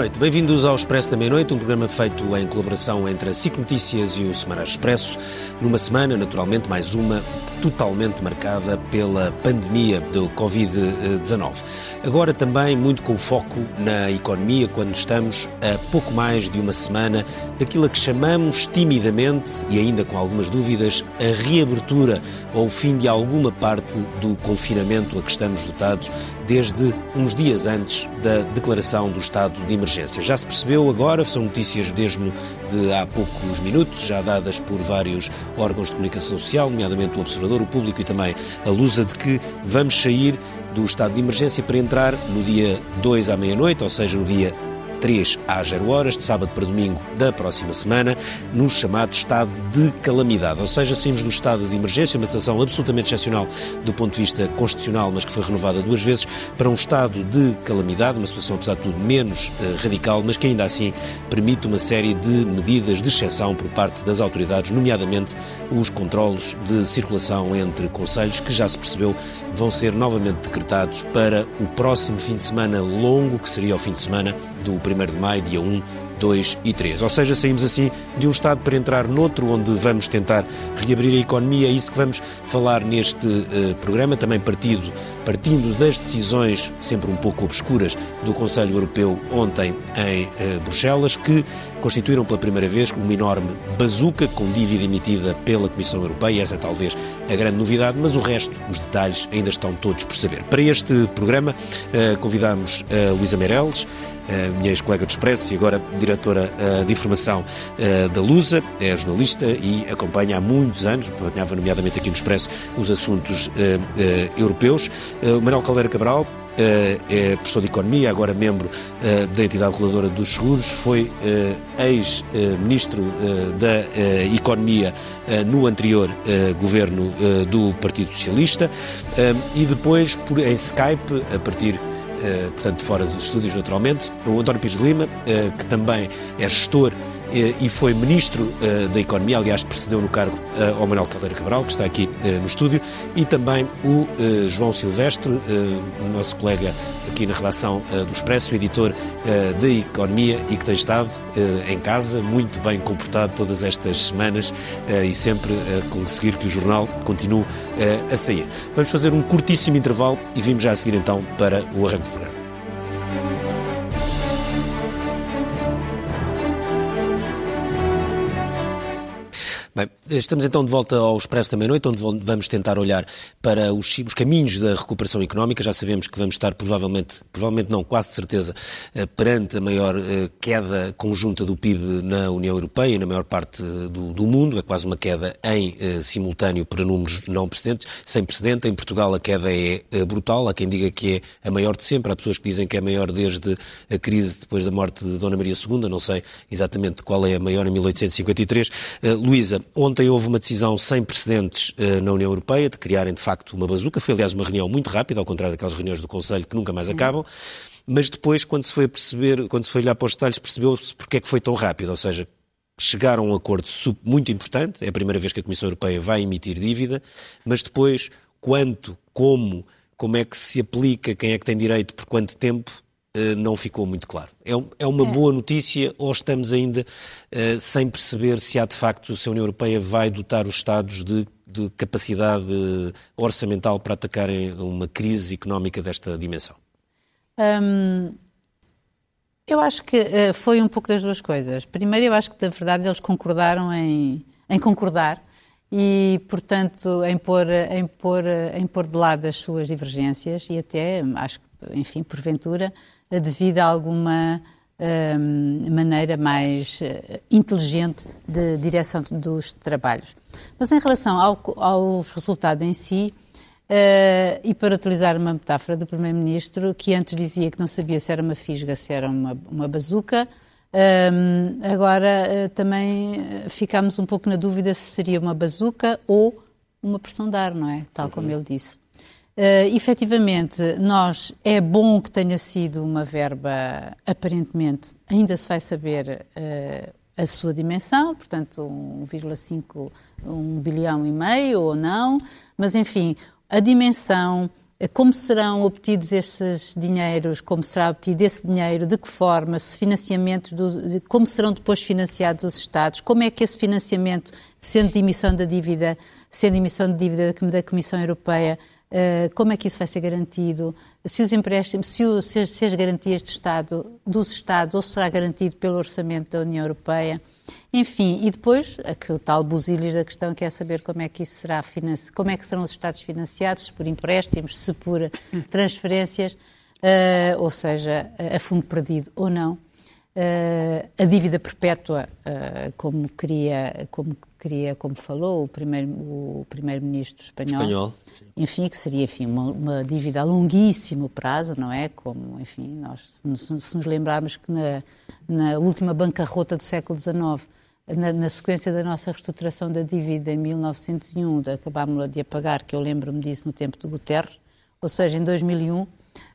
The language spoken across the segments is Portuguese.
noite, bem-vindos ao Expresso da Meia-Noite, um programa feito em colaboração entre a SIC Notícias e o Semana Expresso, numa semana, naturalmente, mais uma totalmente marcada pela pandemia do Covid-19. Agora também muito com foco na economia, quando estamos a pouco mais de uma semana daquilo a que chamamos timidamente, e ainda com algumas dúvidas, a reabertura ou o fim de alguma parte do confinamento a que estamos votados desde uns dias antes da declaração do estado de emergência. Já se percebeu agora, são notícias mesmo de há poucos minutos, já dadas por vários órgãos de comunicação social, nomeadamente o Observador o Público e também a Lusa, de que vamos sair do estado de emergência para entrar no dia 2 à meia-noite, ou seja, no dia 3 às 0 horas, de sábado para domingo da próxima semana, no chamado estado de calamidade. Ou seja, saímos do estado de emergência, uma situação absolutamente excepcional do ponto de vista constitucional, mas que foi renovada duas vezes, para um estado de calamidade, uma situação, apesar de tudo, menos uh, radical, mas que ainda assim permite uma série de medidas de exceção por parte das autoridades, nomeadamente os controlos de circulação entre conselhos, que já se percebeu vão ser novamente decretados para o próximo fim de semana longo, que seria o fim de semana do 1 de maio, dia 1, 2 e 3. Ou seja, saímos assim de um estado para entrar noutro, onde vamos tentar reabrir a economia. É isso que vamos falar neste uh, programa, também partido, partindo das decisões, sempre um pouco obscuras, do Conselho Europeu ontem em uh, Bruxelas, que constituíram pela primeira vez uma enorme bazuca com dívida emitida pela Comissão Europeia. Essa é talvez a grande novidade, mas o resto, os detalhes, ainda estão todos por saber. Para este programa, uh, convidamos a Luísa Meireles, minha ex-colega do Expresso e agora diretora uh, de informação da Lusa, é jornalista e acompanha há muitos anos, acompanhava nomeadamente aqui no Expresso, os assuntos europeus. O Manuel Caldeira Cabral, é professor de Economia, agora membro da entidade reguladora dos seguros, foi ex-ministro da Economia no anterior governo do Partido Socialista e depois, em Skype, a partir eh, portanto, fora dos estúdios, naturalmente. O António Pires de Lima, eh, que também é gestor eh, e foi Ministro da Economia, aliás, precedeu no cargo ao Manuel Caldeira Cabral, que está aqui no estúdio, e também o João Silvestre, nosso colega aqui na redação do Expresso, editor de Economia e que tem estado em casa, muito bem comportado todas estas semanas e sempre a conseguir que o jornal continue a sair. Vamos fazer um curtíssimo intervalo e vimos já a seguir então para o arranque do programa. Bem, estamos então de volta ao Expresso da Meia-Noite, onde vamos tentar olhar para os, os, caminhos da recuperação económica. Já sabemos que vamos estar provavelmente, provavelmente não, quase certeza, eh, perante a maior eh, queda conjunta do PIB na União Europeia e na maior parte do, do mundo. É quase uma queda em eh, simultâneo para números não precedentes, sem precedente. Em Portugal a queda é brutal. Há quem diga que é a maior de sempre. Há pessoas que dizem que é a maior desde a crise depois da morte de Dona Maria II. Não sei exatamente qual é a maior em 1853. Luísa, Ontem houve uma decisão sem precedentes uh, na União Europeia de criarem, de facto, uma bazuca. Foi, aliás, uma reunião muito rápida, ao contrário daquelas reuniões do Conselho que nunca mais Sim. acabam. Mas depois, quando se foi perceber, quando se foi olhar para os detalhes, percebeu-se porque é que foi tão rápido. Ou seja, chegaram a um acordo muito importante. É a primeira vez que a Comissão Europeia vai emitir dívida. Mas depois, quanto, como, como é que se aplica, quem é que tem direito, por quanto tempo, não ficou muito claro. É, é uma é. boa notícia ou estamos ainda uh, sem perceber se há de facto, se a União Europeia vai dotar os Estados de, de capacidade orçamental para atacarem uma crise económica desta dimensão? Hum, eu acho que foi um pouco das duas coisas. Primeiro, eu acho que, na verdade, eles concordaram em, em concordar e, portanto, em pôr, em, pôr, em pôr de lado as suas divergências e até, acho que, enfim, porventura, devido a alguma um, maneira mais uh, inteligente de direção dos trabalhos. Mas em relação ao, ao resultado em si, uh, e para utilizar uma metáfora do Primeiro-Ministro, que antes dizia que não sabia se era uma fisga, se era uma, uma bazuca, um, agora uh, também ficámos um pouco na dúvida se seria uma bazuca ou uma pressão de ar, não é? Tal como uhum. ele disse. Uh, efetivamente, nós é bom que tenha sido uma verba, aparentemente, ainda se vai saber uh, a sua dimensão, portanto, 1,5, 1 bilhão e meio ou não, mas enfim, a dimensão, como serão obtidos esses dinheiros, como será obtido esse dinheiro, de que forma, se financiamentos, do, de, como serão depois financiados os Estados, como é que esse financiamento, sendo de emissão da dívida, sendo emissão de dívida da Comissão Europeia, uh, como é que isso vai ser garantido? Se os empréstimos, se, o, se, as, se as garantias de Estado, dos Estados, ou será garantido pelo orçamento da União Europeia? Enfim, e depois, o tal busilhos da questão que é saber como é que isso será como é que serão os Estados financiados, se por empréstimos, se por transferências, uh, ou seja, a fundo perdido ou não. Uh, a dívida perpétua, uh, como queria, como queria, como falou o primeiro o primeiro-ministro espanhol, espanhol enfim, que seria enfim uma, uma, dívida a longuíssimo prazo, não é? Como enfim nós se, nos lembrarmos que na, na última bancarrota do século XIX na, na, sequência da nossa reestruturação da dívida em 1901, de, acabámos de apagar, que eu lembro-me disso no tempo de Guterres, ou seja, em 2001,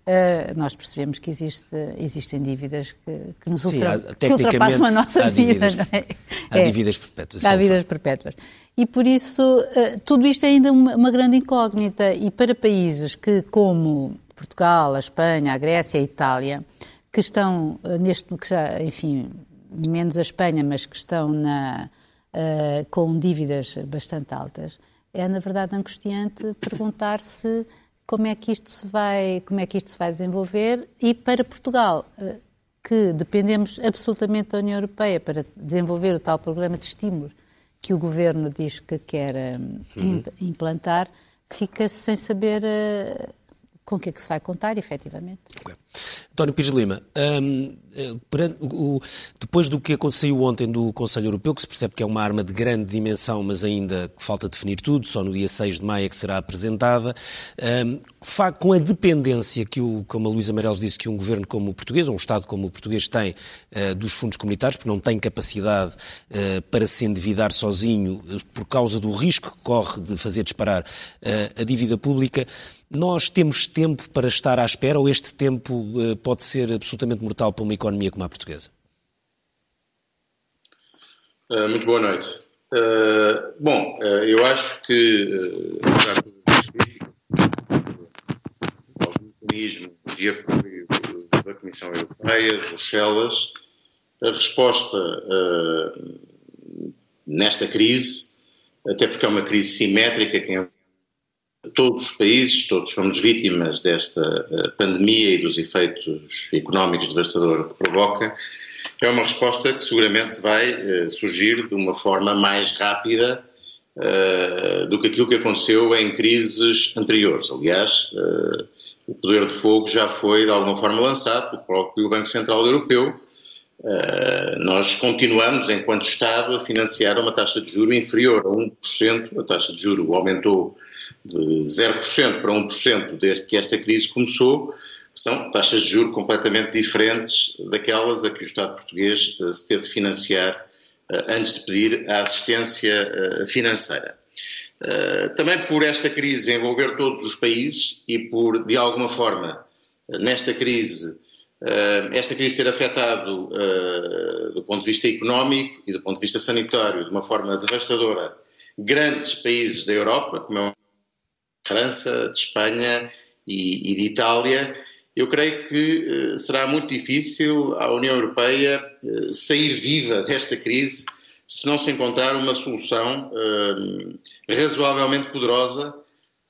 uh, eh, nós percebemos que existe, existem dívidas que, que nos Sim, ultra, há, que ultrapassam a nossa vida. Dívidas, é? Há é, dívidas perpétuas. Há dívidas perpétuas. E por isso, uh, tudo isto é ainda uma, uma grande incógnita. E para países que, como Portugal, a Espanha, a Grécia, a Itália, que estão uh, neste, que já, enfim, menos a Espanha, mas que estão na, uh, com dívidas bastante altas, é na verdade angustiante perguntar-se como é que isto se vai, como é que isto se vai desenvolver e para Portugal, uh, que dependemos absolutamente da União Europeia para desenvolver o tal programa de estímulo que o governo diz que quer um, uhum. implantar, fica-se sem saber uh, com que é que se vai contar, efetivamente. Okay. António Pires Lima, um, eh, depois do que aconteceu ontem do Conselho Europeu, que se percebe que é uma arma de grande dimensão, mas ainda falta definir tudo, só no dia 6 de maio é que será apresentada, um, com a dependência que, o, como a Luísa Meireles disse, que um governo como o português, um Estado como o português tem uh, dos fundos comunitários, porque não tem capacidade uh, para se endividar sozinho por causa do risco que corre de fazer disparar a dívida pública, nós temos tempo para estar à espera ou este tempo pode ser absolutamente mortal para uma economia como a portuguesa? Uh, muito boa noite. Uh, bom, eu acho que, apesar do mecanismo de apoio da Comissão Europeia, de Bruxelas, a resposta nesta crise, até porque é uma crise simétrica, quem todos os países, todos somos vítimas desta eh, pandemia e dos efeitos económicos devastadores que provoca, é uma resposta que seguramente vai eh, surgir de uma forma mais rápida uh, do que aquilo que aconteceu em crises anteriores. Aliás, o poder de fogo já foi de alguma forma lançado pelo próprio Banco Central Europeu. Uh, nós continuamos, enquanto Estado, a financiar uma taxa de juro inferior a 1%. A taxa de juro aumentou de 0% para 1% desde que esta crise começou, são taxas de juros completamente diferentes daquelas a que o Estado português eh, se teve de financiar eh, antes de pedir a assistência eh, financeira. Também por esta crise envolver todos os países e por, de alguma forma, nesta crise, esta crise ter afetado, do ponto de vista económico e do ponto de vista sanitário, de uma forma devastadora, grandes países da Europa, como é França, de Espanha e, e de Itália, eu creio que uh, será muito difícil a União Europeia uh, sair viva desta crise se não se encontrar uma solução uh, razoavelmente poderosa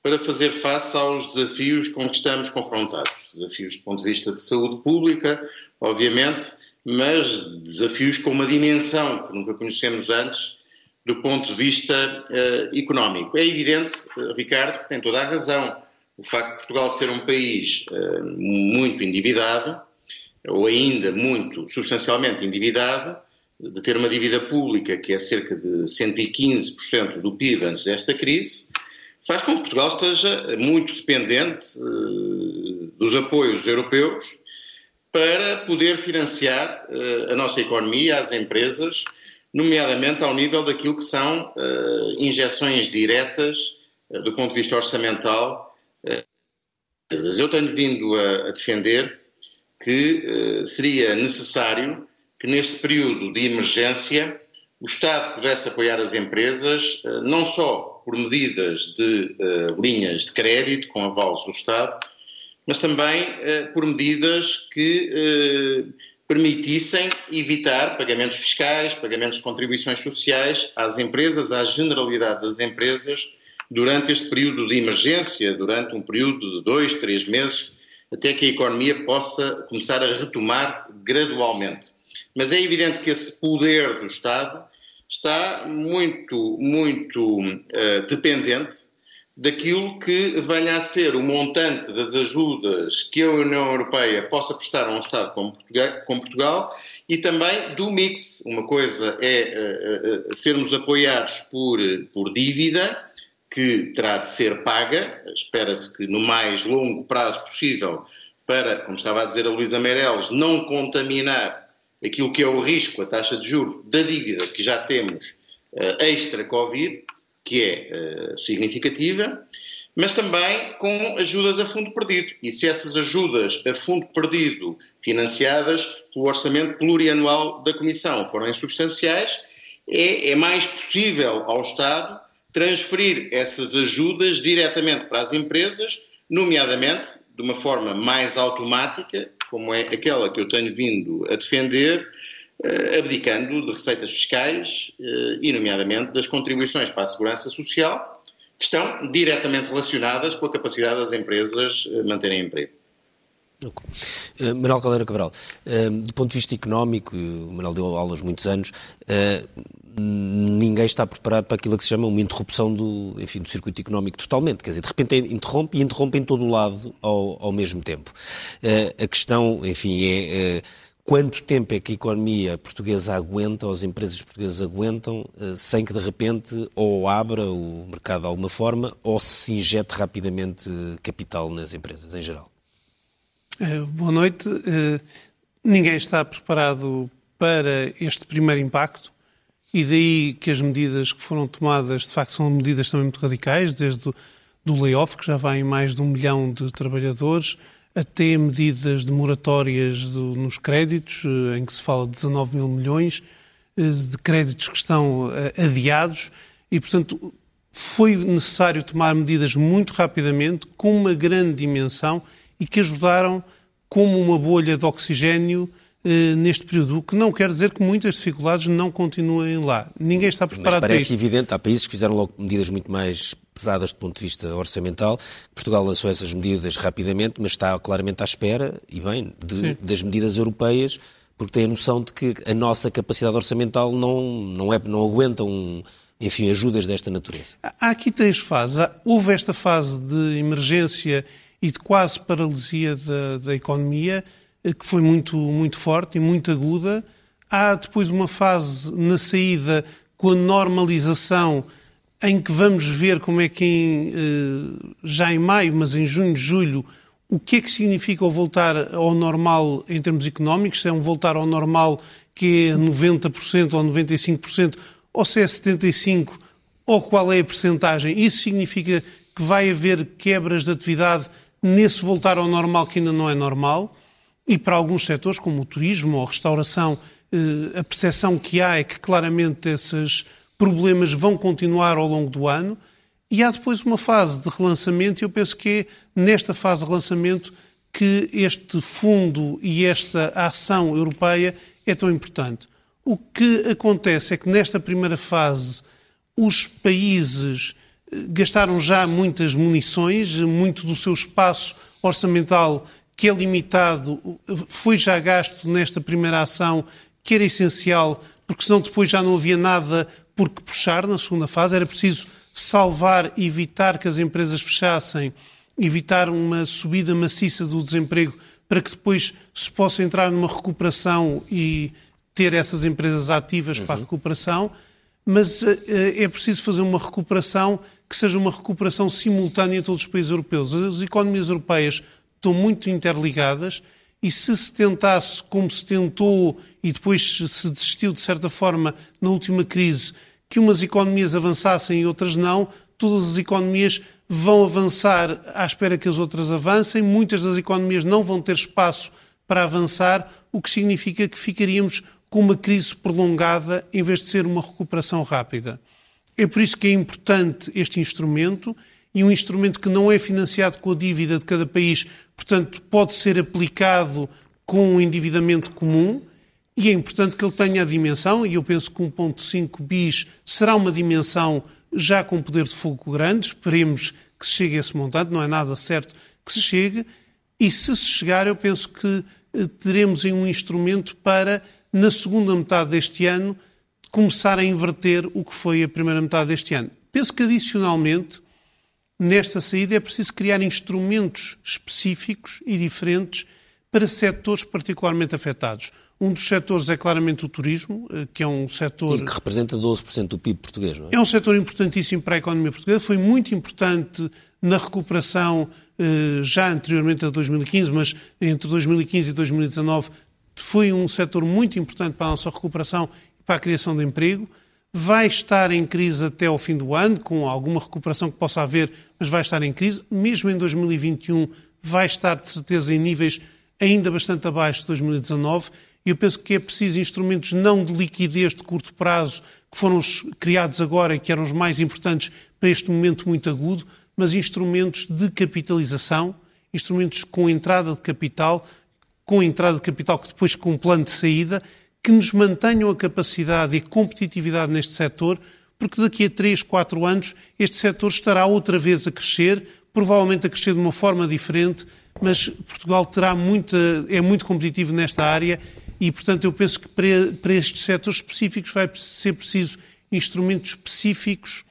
para fazer face aos desafios com que estamos confrontados. Desafios do ponto de vista de saúde pública, obviamente, mas desafios com uma dimensão que nunca conhecemos antes do ponto de vista uh, económico. É evidente, uh, Ricardo, que tem toda a razão, o facto de Portugal ser um país uh, muito endividado, ou ainda muito substancialmente endividado, de ter uma dívida pública que é cerca de 115% do PIB antes desta crise, faz com que Portugal esteja muito dependente dos apoios europeus para poder financiar a nossa economia, as empresas, nomeadamente ao nível daquilo que são uh, injeções diretas uh, do ponto de vista orçamental. Uh, eu tenho vindo a, a defender que seria necessário que neste período de emergência o Estado pudesse apoiar as empresas, não só por medidas de linhas de crédito com avalos do Estado, mas também por medidas que permitissem evitar pagamentos fiscais, pagamentos de contribuições sociais às empresas, à generalidade das empresas, durante este período de emergência, durante um período de dois, três meses, até que a economia possa começar a retomar gradualmente. Mas é evidente que esse poder do Estado está muito, muito uh, dependente daquilo que venha a ser o montante das ajudas que a União Europeia possa prestar a um Estado como Portugal, como Portugal e também do mix. Uma coisa é uh, uh, sermos apoiados por, por dívida, que terá de ser paga, espera-se que no mais longo prazo possível, para, como estava a dizer a Luísa Meireles, não contaminar aquilo que é o risco, a taxa de juro da dívida que já temos uh, extra-Covid, que é uh, significativa, mas também com ajudas a fundo perdido. E se essas ajudas a fundo perdido financiadas pelo orçamento plurianual da Comissão forem substanciais, é, é mais possível ao Estado transferir essas ajudas diretamente para as empresas, nomeadamente de uma forma mais automática, como é aquela que eu tenho vindo a defender, abdicando de receitas fiscais eh, e, nomeadamente, das contribuições para a segurança social, que estão diretamente relacionadas com a capacidade das empresas eh, manterem emprego. Uh, Manuel Caldeira Cabral, uh, do ponto de vista económico, o Manuel deu aulas muitos anos, uh, ninguém está preparado para aquilo que se chama uma interrupção do, enfim, do circuito económico totalmente. Quer dizer, de repente interrompe e interrompe em todo o lado ao, ao mesmo tempo. a questão, enfim, é quanto tempo é que a economia portuguesa aguenta, ou as empresas portuguesas aguentam, sem que de repente ou abra o mercado de alguma forma ou se injete rapidamente capital nas empresas em geral? Eh, boa noite. Ninguém está preparado para este primeiro impacto e daí que as medidas que foram tomadas, de facto, são medidas também muito radicais, desde o do layoff, que já vai em mais de um milhão de trabalhadores, até medidas de moratórias do, nos créditos, uh, em que se fala de 19 mil milhões de créditos que estão adiados e, portanto, foi necessário tomar medidas muito rapidamente, com uma grande dimensão e que ajudaram como uma bolha de oxigênio eh, neste período, o que não quer dizer que muitas dificuldades não continuem lá. Ninguém está preparado Mas parece para isso. evidente, há países que fizeram logo medidas muito mais pesadas do ponto de vista orçamental. Portugal lançou essas medidas rapidamente, mas está claramente à espera, e bem, de, das medidas europeias, porque tem a noção de que a nossa capacidade orçamental não, não, é, não aguenta um, enfim, ajudas desta natureza. Há aqui três fases. Houve esta fase de emergência e de quase paralisia da, da economia, eh, que foi muito, muito forte e muito aguda. Há depois uma fase na saída com a normalização, em que vamos ver como é que em, eh, já em maio, mas em junho, julho, o que é que significa o voltar ao normal em termos económicos, se é um voltar ao normal que é 90% ou 95%, ou se é 75%, ou qual é a percentagem. Isso significa que vai haver quebras de atividade nesse voltar ao normal que ainda não é normal, e para alguns setores, como o turismo ou a restauração, eh, a percepção que há é que claramente esses problemas vão continuar ao longo do ano. E há depois uma fase de relançamento, e eu penso que é nesta fase de relançamento que este fundo e esta ação europeia é tão importante. O que acontece é que nesta primeira fase os países gastaram já muitas munições, muito do seu espaço orçamental, que é limitado, foi já gasto nesta primeira ação, que era essencial, porque senão depois já não havia nada por que puxar na segunda fase. Era preciso salvar, evitar que as empresas fechassem, evitar uma subida maciça do desemprego, para que depois se possa entrar numa recuperação e ter essas empresas ativas uhum. para a uhum. recuperação. Mas uh, é preciso fazer uma recuperação que seja uma recuperação simultânea em todos os países europeus. As economias europeias estão muito interligadas e se se tentasse, como se tentou e depois se desistiu de certa forma na última crise, que umas economias avançassem e outras não, todas as economias vão avançar à espera que as outras avancem, muitas das economias não vão ter espaço para avançar, o que significa que ficaríamos com uma crise prolongada em vez de ser uma recuperação rápida. É por isso que é importante este instrumento e um instrumento que não é financiado com a dívida de cada país, portanto, pode ser aplicado com um endividamento comum. E é importante que ele tenha a dimensão, e eu penso que 1.5 bis será uma dimensão já com poder de fogo grande, esperemos que se chegue a esse montante, não é nada certo que se chegue, e se se chegar, eu penso que eh, teremos um instrumento para, na segunda metade deste ano, começar a inverter o que foi a primeira metade deste ano. Penso que, adicionalmente, nesta saída é preciso criar instrumentos específicos e diferentes para setores particularmente afetados. Um dos setores é claramente o turismo, eh, que é um setor. E que representa 12% do PIB português, não é? É um setor importantíssimo para a economia portuguesa. Foi muito importante na recuperação eh, já anteriormente a 2015, mas entre 2015 e 2019 foi um setor muito importante para a nossa recuperação e para a criação de emprego. Vai estar em crise até ao fim do ano, com alguma recuperação que possa haver, mas vai estar em crise. Mesmo em 2021, vai estar de certeza em níveis ainda bastante abaixo de 2019 eu penso que é preciso instrumentos não de liquidez de curto prazo, que foram criados agora e que eram os mais importantes para este momento muito agudo, mas instrumentos de capitalização, instrumentos com entrada de capital, com entrada de capital que depois com um plano de saída, que nos mantenham a capacidade e competitividade neste setor, porque daqui a 3, 4 anos este setor estará outra vez a crescer, provavelmente a crescer de uma forma diferente, mas Portugal terá muita, é muito competitivo nesta área e, portanto, eu penso que para, para estes setores específicos vai ser preciso instrumentos específicos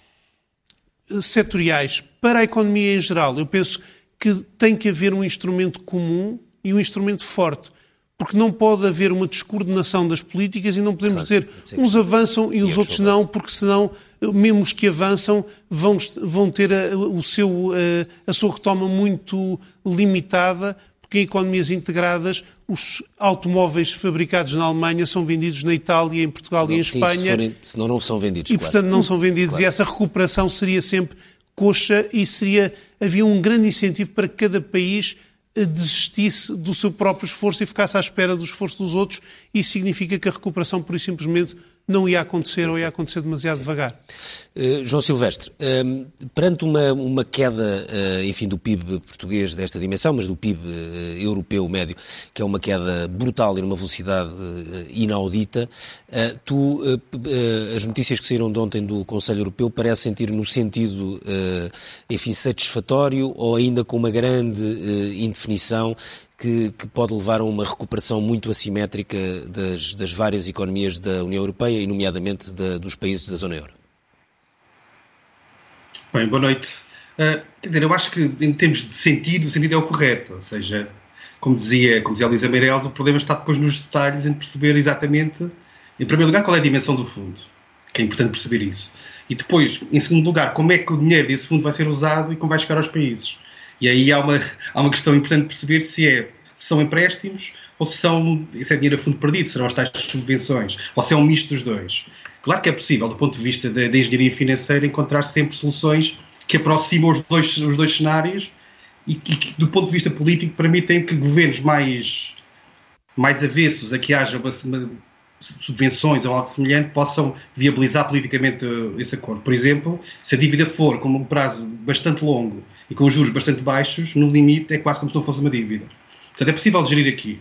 eh, setoriais. Para a economia em geral, eu penso que tem que haver um instrumento comum e um instrumento forte. Porque não pode haver uma descoordenação das políticas e não podemos claro, dizer uns avançam e os outros não, porque senão, eh, mesmo os que avançam, vão, vão ter a, o seu, a, eh, a sua retoma muito limitada, porque em economias integradas os automóveis fabricados na Alemanha são vendidos na Itália, em Portugal não, e em sim, Espanha. Se forem, senão não são vendidos. E, claro. portanto, não são vendidos. Claro. E essa recuperação seria sempre coxa e seria havia um grande incentivo para que cada país desistisse do seu próprio esforço e ficasse à espera do esforço dos outros. Isso significa que a recuperação, por e simplesmente, não ia acontecer ou ia acontecer demasiado Sim. devagar. Uh, João Silvestre, uh, perante uma, uma queda, uh, enfim, do PIB português desta dimensão, mas do PIB eh, europeu médio, que é uma queda brutal e numa velocidade inaudita, tu, as notícias que saíram de ontem do Conselho Europeu parecem ir no sentido, enfim, satisfatório ou ainda com uma grande indefinição que, que, pode levar a uma recuperação muito assimétrica das, das várias economias da União Europeia e, nomeadamente, da, dos países da zona euro? Bem, boa noite. Uh, quer dizer, eu acho que, em termos de sentido, o sentido é o correto. Ou seja, como dizia, como dizia a Luísa Meireles, o problema está depois nos detalhes, em perceber exatamente, em primeiro lugar, qual é a dimensão do fundo, que é importante perceber isso. E depois, em segundo lugar, como é que o dinheiro desse fundo vai ser usado e como vai chegar aos países. E aí há uma, há uma questão importante perceber se, é, são empréstimos ou se, são, se é dinheiro a fundo perdido, serão as tais subvenções, ou se é um misto dos dois. Claro que é possível, do ponto de vista da, engenharia financeira, encontrar sempre soluções que aproximam os dois, os dois cenários e, e que, do ponto de vista político, permitem que governos mais, mais avessos a que haja uma, uma, subvenções ou algo semelhante possam viabilizar politicamente esse acordo. Por exemplo, se a dívida for com um prazo bastante longo e com juros bastante baixos, no limite é quase como se não fosse uma dívida. Portanto, é possível gerir aqui.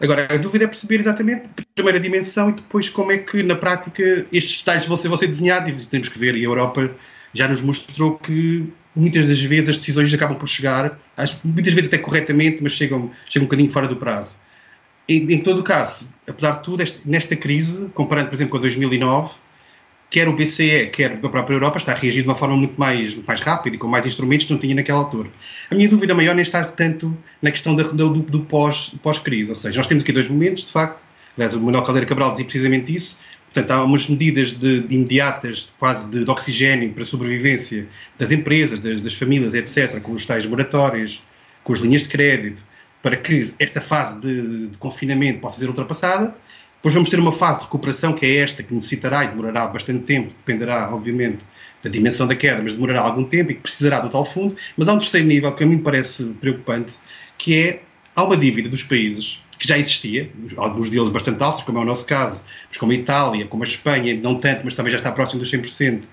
Agora, a dúvida é perceber exatamente a primeira dimensão e depois como é que, na prática, estes detalhes vão ser, vão ser desenhados e temos que ver. E a Europa já nos mostrou que muitas das vezes as decisões acabam por chegar, muitas vezes até corretamente, mas chegam, chegam um bocadinho fora do prazo. Em, em todo o caso, apesar de tudo, este, nesta crise, comparando, por exemplo, com 2009, quer o BCE, quer a própria Europa, está a reagir de uma forma muito mais, mais rápida e com mais instrumentos que não tinha naquela altura. A minha dúvida maior nem está tanto na questão da, do, do pós-crise, pós ou seja, nós temos aqui dois momentos, de facto, aliás, o Manuel Caldeira Cabral dizia precisamente isso, portanto, há umas medidas de, de imediatas, quase de, de, oxigênio para a sobrevivência das empresas, das, das famílias, etc., com os tais moratórios, com as linhas de crédito, para que esta fase de, de confinamento possa ser ultrapassada, depois vamos ter uma fase de recuperação que é esta, que necessitará e demorará bastante tempo, dependerá, obviamente, da dimensão da queda, mas demorará algum tempo e que precisará do tal fundo. Mas há um terceiro nível que a mim parece preocupante, que é há uma dívida dos países que já existia, alguns deles bastante altos, como é o nosso caso, mas como a Itália, como a Espanha, não tanto, mas também já está próximo dos 100%,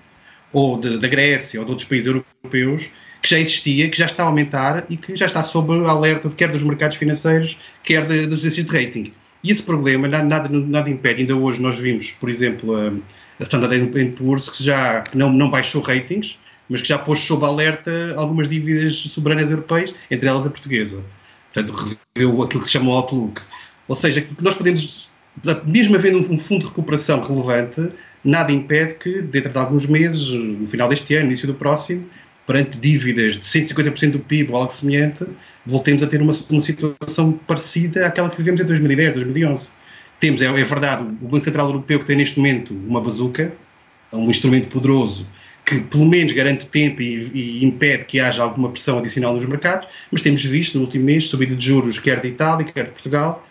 ou de, da Grécia ou de outros países europeus, que já existia, que já está a aumentar e que já está sob alerta quer dos mercados financeiros, quer das agências de rating. E esse problema nada, nada impede. Ainda hoje nós vimos, por exemplo, a, a Standard Poor's que já não, não baixou ratings, mas que já pôs sob alerta algumas dívidas soberanas europeias, entre elas a portuguesa. Portanto, reveu aquilo que se chama o Outlook. Ou seja, nós podemos, mesmo havendo um fundo de recuperação relevante, nada impede que, dentro de alguns meses, no final deste ano, início do próximo, perante dívidas de 150% do PIB ou algo semelhante, voltemos a ter uma, uma, situação parecida àquela que vivemos em 2010, 2011. Temos, é, é verdade, o Banco Central Europeu que tem neste momento uma bazuca, um instrumento poderoso que pelo menos garante tempo e, e, impede que haja alguma pressão adicional nos mercados, mas temos visto no último mês subida de juros quer de Itália, quer de Portugal,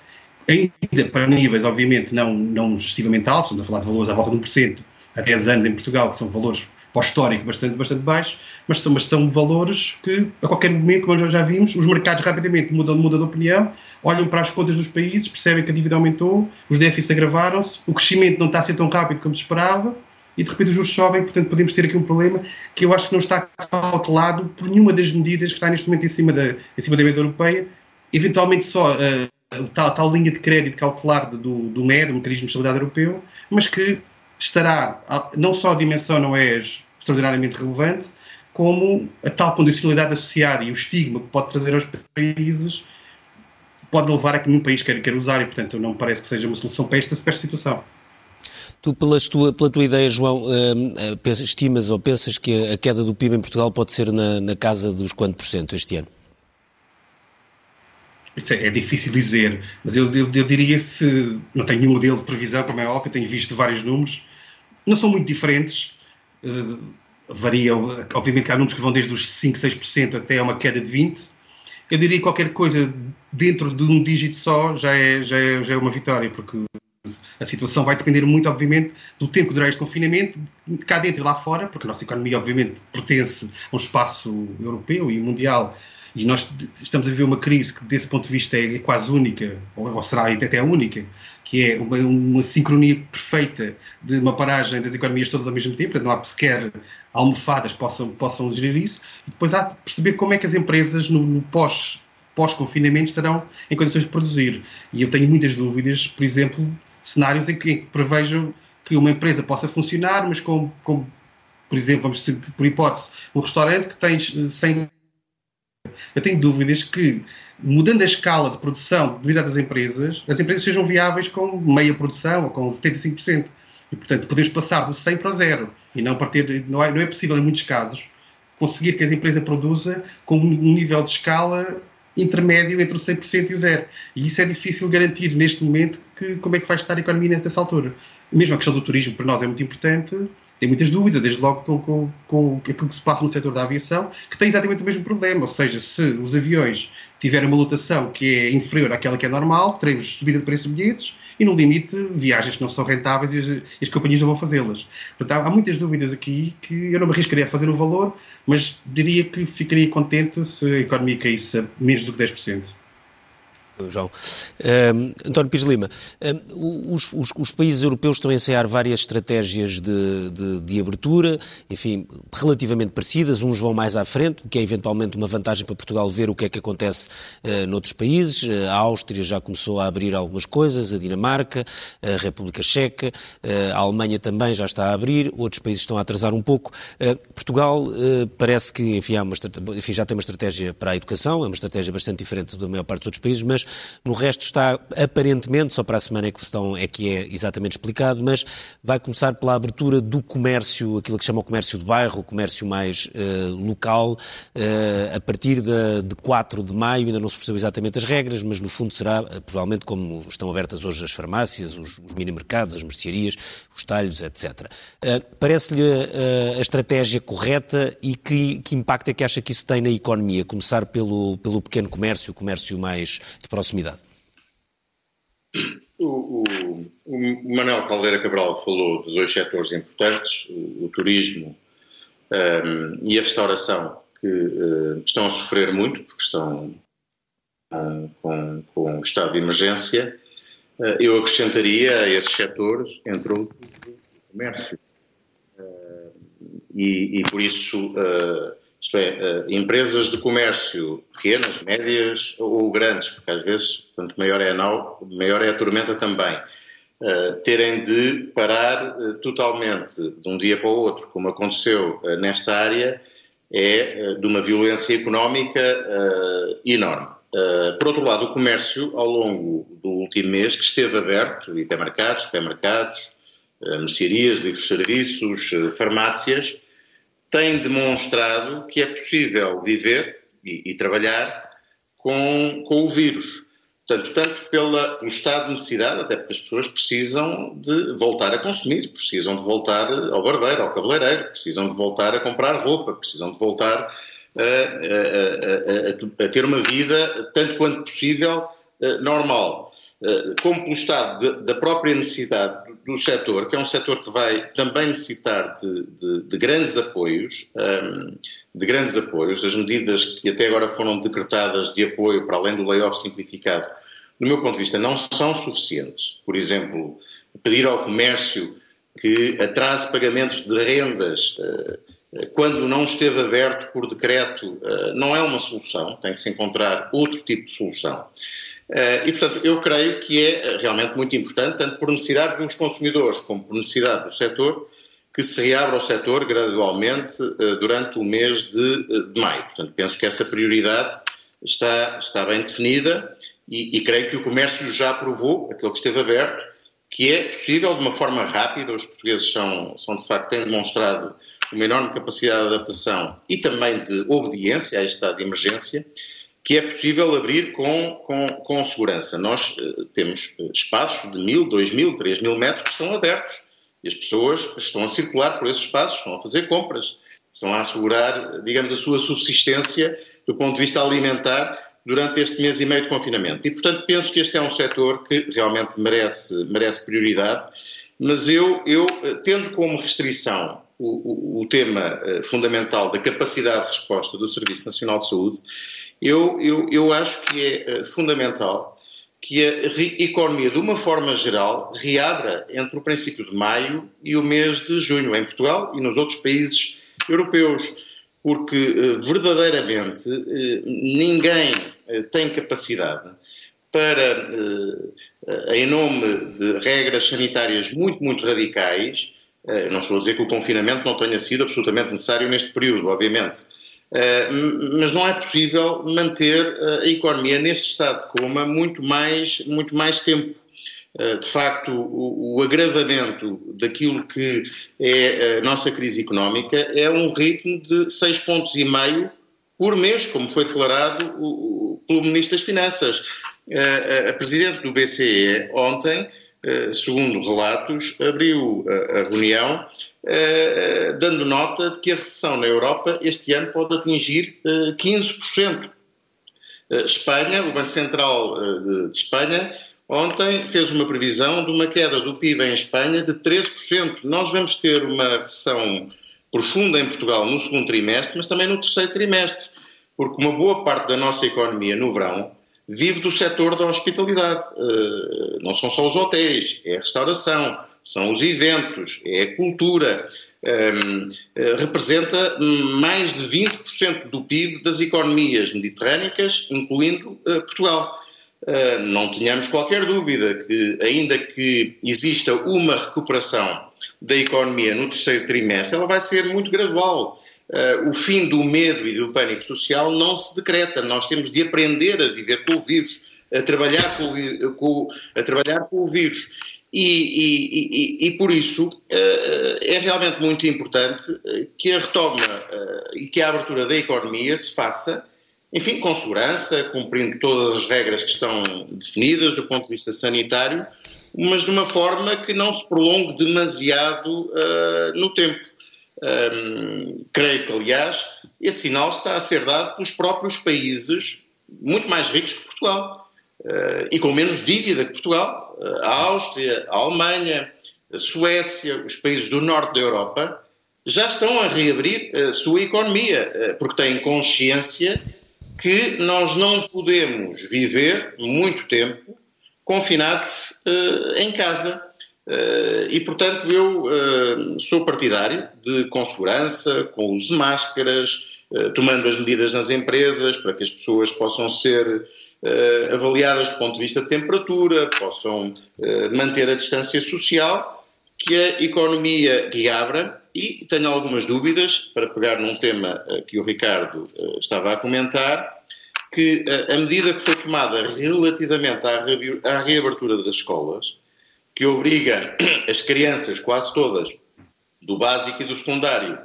ainda para níveis, obviamente, não, não excessivamente altos, estamos a falar de valores à volta de 1% há 10 anos em Portugal, que são valores pós-histórico bastante, bastante baixos, mas são, mas são valores que, a qualquer momento, como nós já vimos, os mercados rapidamente mudam, mudam de opinião, olham para as contas dos países, percebem que a dívida aumentou, os déficits agravaram-se, o crescimento não está a ser tão rápido como se esperava, e de repente os juros sobem, portanto podemos ter aqui um problema que eu acho que não está calculado por nenhuma das medidas que está neste momento em cima da, em cima da mesa europeia, eventualmente só uh, tal, tal linha de crédito calcular do, do MED, do Mecanismo de Estabilidade Europeu, mas que estará, não só a dimensão não é extraordinariamente relevante, como a tal condicionalidade associada e o estigma que pode trazer aos países pode levar a que nenhum país queira, queira usar e, portanto, não me parece que seja uma solução para esta, para esta situação. Tu, tua, pela tua ideia, João, uh, estimas ou pensas que a queda do PIB em Portugal pode ser na, na casa dos quantos por cento este ano? Isso é, é difícil dizer, mas eu, eu, eu, diria se. Não tenho nenhum modelo de previsão, como é óbvio, tenho visto vários números, não são muito diferentes. Uh, variam, obviamente há números que vão desde os 5, 6% até uma queda de 20%. Eu diria que qualquer coisa dentro de um dígito só já é, já é, já é uma vitória, porque a situação vai depender muito, obviamente, do tempo que durar este confinamento, cá dentro e lá fora, porque a nossa economia, obviamente, pertence a um espaço europeu e mundial e nós estamos a viver uma crise que, desse ponto de vista, é, quase única, ou, será até única, que é uma, uma, sincronia perfeita de uma paragem das economias todas ao mesmo tempo, não há sequer almofadas que possam, possam gerir isso. E depois há de perceber como é que as empresas, no, no pós, pós-confinamento, estarão em condições de produzir. E eu tenho muitas dúvidas, por exemplo, cenários em que, em que prevejam que uma empresa possa funcionar, mas com, com por exemplo, vamos por hipótese, um restaurante que tem 100 eu tenho dúvidas que, mudando a escala de produção de das empresas, as empresas sejam viáveis com meia produção ou com 75%. E, portanto, podemos passar do 100 para o zero. E não, partir, não, é, não é possível, em muitos casos, conseguir que as empresas produza com um nível de escala intermédio entre o 100% e o zero. E isso é difícil garantir neste momento que, como é que vai estar a economia nessa altura. Mesmo a questão do turismo para nós é muito importante, tem muitas dúvidas, desde logo com, com, com, aquilo que se passa no setor da aviação, que tem exatamente o mesmo problema. Ou seja, se os aviões tiverem uma lotação que é inferior àquela que é normal, teremos subida de preço de bilhetes e, no limite, viagens que não são rentáveis e as, as companhias não vão fazê-las. Portanto, há, há, muitas dúvidas aqui que eu não me arriscaria a fazer o valor, mas diria que ficaria contente se a economia caísse a menos do que 10%. João. António Pires Lima, os, os, os, países europeus estão a ensaiar várias estratégias de, de, de, abertura, enfim, relativamente parecidas, uns vão mais à frente, o que é eventualmente uma vantagem para Portugal ver o que é que acontece uh, noutros países. Uh, a Áustria já começou a abrir algumas coisas, a Dinamarca, a República Checa, uh, a Alemanha também já está a abrir, outros países estão a atrasar um pouco. Portugal parece que, enfim, uma, enfim, já tem uma estratégia para a educação, é uma estratégia bastante diferente da maior parte dos outros países, mas no resto está aparentemente, só para a semana é que, estão, é que é exatamente explicado, mas vai começar pela abertura do comércio, aquilo que chama o comércio de bairro, o comércio mais uh, local, uh, a partir de, de 4 de maio, ainda não se percebeu exatamente as regras, mas no fundo será, uh, provavelmente, como estão abertas hoje as farmácias, os, os mini-mercados, as mercearias, os talhos, etc. Parece-lhe a estratégia correta e que, que impacto é que acha que isso tem na economia? Começar pelo, pelo pequeno comércio, o comércio mais de proximidade. O, o, o Manuel Caldeira Cabral falou de dois setores importantes, o, o turismo um, e a restauração, que uh, estão a sofrer muito, porque estão um, com, com estado de emergência. Uh, eu acrescentaria a esses setores, entre outros, o comércio uh, e, e por isso, uh, isto é, uh, empresas de comércio pequenas, médias ou grandes, porque às vezes, quanto maior é a nau, maior é a tormenta também, uh, terem de parar totalmente de um dia para o outro, como aconteceu nesta área, é de uma violência económica enorme. por outro lado, o comércio, ao longo do último mês, que esteve aberto, hipermercados, supermercados, mercearias, livros serviços, farmácias, tem demonstrado que é possível viver e, e trabalhar com, com o vírus. Portanto, tanto pelo estado de necessidade, até porque as pessoas precisam de voltar a consumir, precisam de voltar ao barbeiro, ao cabeleireiro, precisam de voltar a comprar roupa, precisam de voltar a, a, a, a ter uma vida, tanto quanto possível, eh, normal. Eh, como pelo estado da própria necessidade do setor, que é um setor que vai também necessitar de, de, de grandes apoios, um, de grandes apoios, as medidas que até agora foram decretadas de apoio para além do layoff simplificado, do meu ponto de vista, não são suficientes. Por exemplo, pedir ao comércio que atrase pagamentos de rendas uh, quando não esteve aberto por decreto uh, não é uma solução, tem que se encontrar outro tipo de solução. Eh, e, portanto, eu creio que é eh, realmente muito importante, tanto por necessidade dos consumidores como por necessidade do setor, que se reabra o setor gradualmente eh, durante o mês de, de maio. Portanto, penso que essa prioridade está, está bem definida e, e, creio que o comércio já provou, aquele que esteve aberto, que é possível de uma forma rápida, os portugueses são, são de facto, têm demonstrado uma enorme capacidade de adaptação e também de obediência a este estado de emergência, que é possível abrir com, com, com segurança. Nós uh, temos eh, espaços de mil, dois mil, três mil metros que estão abertos e as pessoas estão a circular por esses espaços, estão a fazer compras, estão a assegurar, digamos, a sua subsistência do ponto de vista alimentar durante este mês e meio de confinamento. E, portanto, penso que este é um setor que realmente merece, merece prioridade, mas eu, eu eh, tendo como restrição o, o, o tema fundamental da capacidade de resposta do Serviço Nacional de Saúde, eu, eu, eu acho que é uh, fundamental que a economia, de uma forma geral, reabra entre o princípio de maio e o mês de junho, em Portugal e nos outros países europeus, porque uh, verdadeiramente uh, ninguém tem capacidade para, em nome de regras sanitárias muito, muito radicais, não estou a dizer que o confinamento não tenha sido absolutamente necessário neste período, obviamente, eh, mas não é possível manter eh, a economia neste estado de coma muito mais, muito mais tempo. Eh, de facto, o, o, agravamento daquilo que é a nossa crise económica é um ritmo de seis pontos e meio por mês, como foi declarado pelo Ministro das Finanças. A Presidente do BCE ontem, segundo relatos, abriu a reunião eh, dando nota de que a recessão na Europa este ano pode atingir 15%. Eh, eh, Espanha, o Banco Central de Espanha, ontem fez uma previsão de uma queda do PIB em Espanha de 13%. Nós vamos ter uma recessão profunda em Portugal no segundo trimestre, mas também no terceiro trimestre, porque uma boa parte da nossa economia no verão vive do setor da hospitalidade. Não são só os hotéis, é a restauração, são os eventos, é a cultura. Um, eh, representa mais de 20% do PIB das economias mediterrânicas, incluindo uh, Portugal. Uh, não tenhamos qualquer dúvida que, ainda que exista uma recuperação da economia no terceiro trimestre, ela vai ser muito gradual. Uh, o fim do medo e do pânico social não se decreta. Nós temos de aprender a viver com o vírus, a trabalhar com, com, a trabalhar com o vírus. E, e, e, por isso uh, é realmente muito importante eh, que a retoma uh, e que a abertura da economia se faça, enfim, com segurança, cumprindo todas as regras que estão definidas do ponto de vista sanitário, mas de uma forma que não se prolongue demasiado no tempo. Um, creio que, aliás, esse sinal está a ser dado pelos próprios países muito mais ricos que Portugal e com menos dívida que Portugal, a Áustria, a Alemanha, a Suécia, os países do norte da Europa, já estão a reabrir a sua economia, uh, porque têm consciência que nós não podemos viver muito tempo confinados em casa. e, portanto, eu sou partidário de, com segurança, com uso de máscaras, tomando as medidas nas empresas para que as pessoas possam ser avaliadas do ponto de vista de temperatura, possam manter a distância social, que a economia reabra e tenho algumas dúvidas, para pegar num tema que o Ricardo estava a comentar, que a medida que foi tomada relativamente à reabertura das escolas, que obriga as crianças, quase todas, do básico e do secundário,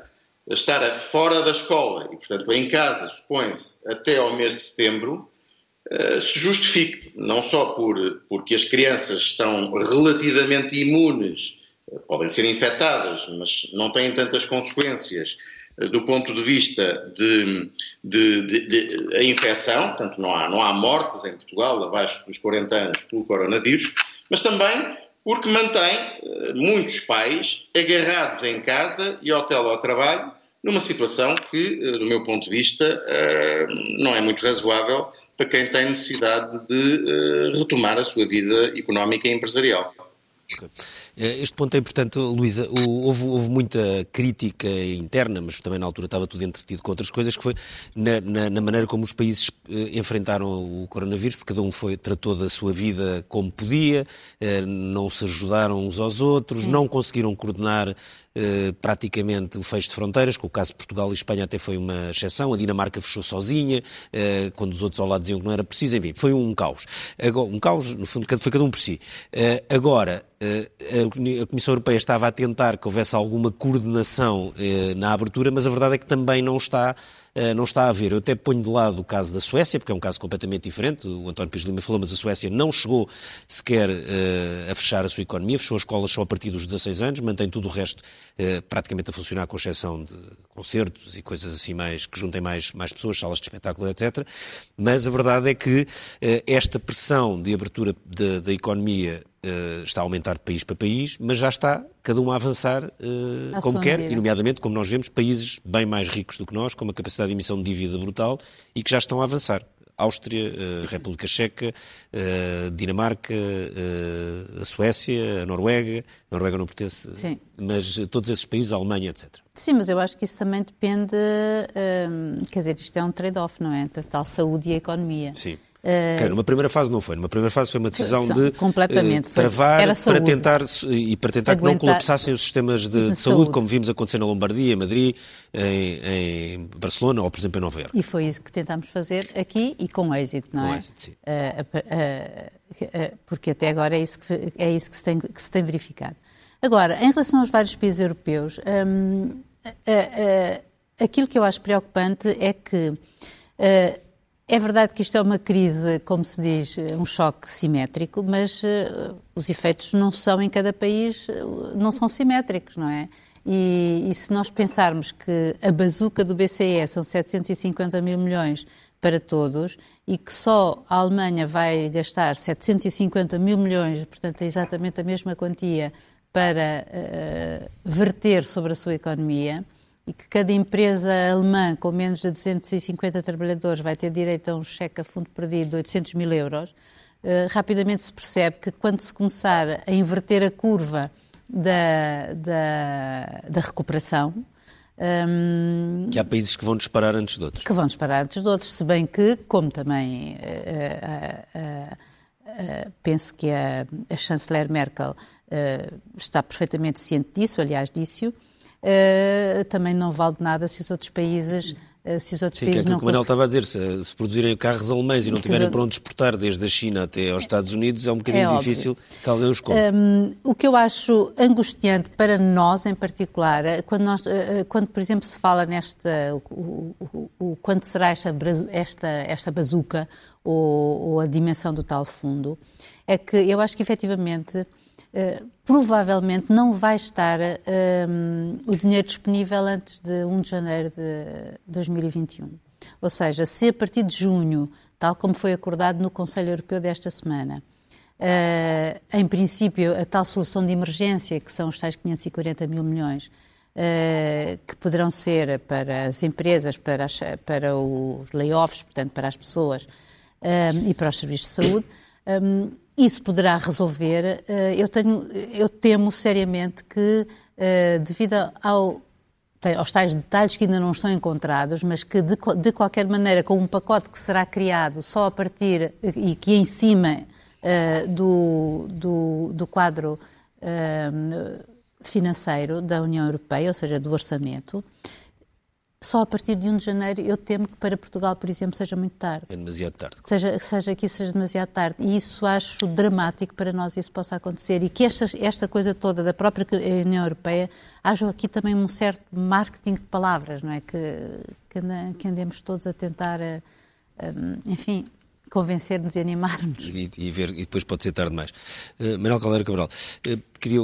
estar fora da escola e, portanto, em casa, supõe-se, até ao mês de setembro, eh, se justifique, não só por, porque as crianças estão relativamente imunes, eh, podem ser infectadas, mas não têm tantas consequências, do ponto de vista de, de, de, de, a infecção, portanto não há, não há mortes em Portugal abaixo dos 40 anos pelo coronavírus, mas também porque mantém muitos pais agarrados em casa e ao teletrabalho numa situação que, uh, do meu ponto de vista, uh, não é muito razoável para quem tem necessidade de retomar a sua vida económica e empresarial. Eh, este ponto é importante, Luísa. Houve, houve, muita crítica interna, mas também na altura estava tudo entretido com outras coisas, que foi na, na, na maneira como os países eh, enfrentaram o coronavírus, porque cada um foi, tratou da sua vida como podia, eh, não se ajudaram uns aos outros, Sim. não conseguiram coordenar eh, praticamente o fecho de fronteiras, com o caso de Portugal e Espanha até foi uma exceção, a Dinamarca fechou sozinha, eh, quando os outros ao lado diziam que não era preciso, enfim, foi um caos. Agora, um caos, no fundo, foi cada um por si. Eh, agora, a Comissão Europeia estava a tentar que houvesse alguma coordenação na abertura, mas a verdade é que também não está não está a haver. Eu até ponho de lado o caso da Suécia, porque é um caso completamente diferente. O António Pires Lima falou, mas a Suécia não chegou sequer uh, a fechar a sua economia, fechou as escolas só a partir dos 16 anos, mantém tudo o resto uh, praticamente a funcionar, com exceção de concertos e coisas assim mais que juntem mais, mais pessoas, salas de espetáculo, etc. Mas a verdade é que esta pressão de abertura da economia Uh, está a aumentar de país para país, mas já está cada um a avançar uh, como quer, e nomeadamente, como nós vemos, países bem mais ricos do que nós, com uma capacidade de emissão de dívida brutal e que já estão a avançar. Áustria, uh, República Checa, Dinamarca, a Suécia, a Noruega, a Noruega não pertence, Sim. mas todos esses países, a Alemanha, etc. Sim, mas eu acho que isso também depende, quer dizer, isto é um trade-off, não é? Entre a tal saúde e a economia. Sim. Uh, okay, numa primeira fase não foi. Numa primeira fase foi uma decisão de completamente, uh, travar para tentar e para tentar Aguentar, que não colapsassem os sistemas de, de, de saúde, saúde, como vimos acontecer na Lombardia, em Madrid, em, em, Barcelona ou, por exemplo, em Nova Iorque. E foi isso que tentámos fazer aqui e com êxito, não com é? Êxito, sim. Uh, porque até agora é isso que, é isso que, se, tem, que se tem verificado. Agora, em relação aos vários países europeus, um, aquilo que eu acho preocupante é que é verdade que isto é uma crise, como se diz, um choque simétrico, mas uh, os efeitos não são em cada país, uh, não são simétricos, não é? E, e, se nós pensarmos que a bazuca do BCE são 750 mil milhões para todos e que só a Alemanha vai gastar 750 mil milhões, portanto é exatamente a mesma quantia, para uh, verter sobre a sua economia, e que cada empresa alemã com menos de 250 trabalhadores vai ter direito a um cheque a fundo perdido de 800 mil euros, uh, rapidamente se percebe que quando se começar a inverter a curva da, da, da recuperação, um, que há países que vão disparar antes de outros. Que vão disparar antes de outros, se bem que, como também uh, uh, penso que a, a chanceler Merkel está perfeitamente ciente disso, aliás, disse-o, uh, também não vale de nada se os outros países uh, se os outros Sim, países que é não que o Manuel estava a dizer, se, se, produzirem carros alemães e não tiverem para onde exportar desde a China até aos Estados Unidos, é um bocadinho é difícil que alguém os compre. Um, o que eu acho angustiante para nós em particular, eh, quando, nós, quando por exemplo se fala nesta, o, o, o, quando será esta, esta, esta bazuca ou, ou a dimensão do tal fundo, é que eu acho que efetivamente Uh, provavelmente não vai estar uh, o dinheiro disponível antes de 1 de janeiro de 2021. Ou seja, se a partir de junho, tal como foi acordado no Conselho Europeu desta semana, uh, em princípio, a tal solução de emergência, que são os tais 540 mil milhões, que poderão ser para as empresas, para, as, para os layoffs, portanto, para as pessoas e para os serviços de saúde, um, isso poderá resolver. Eu, tenho, eu temo seriamente que, devido ao, aos tais detalhes que ainda não estão encontrados, mas que de, de, qualquer maneira, com um pacote que será criado só a partir e que em cima do, do, do, quadro financeiro da União Europeia, ou seja, do orçamento, só a partir de 1 de janeiro eu temo que para Portugal, por exemplo, seja muito tarde. É demasiado tarde. Seja, seja que isso seja demasiado tarde. E isso acho dramático para nós isso possa acontecer. E que esta, esta coisa toda da própria União Europeia, haja aqui também um certo marketing de palavras, não é? Que, que, que andemos todos a tentar, eh, eh, enfim, convencer-nos e animar-nos. E, e, ver, e depois pode ser tarde demais. Uh, Manuel Caldeira Cabral, uh, queria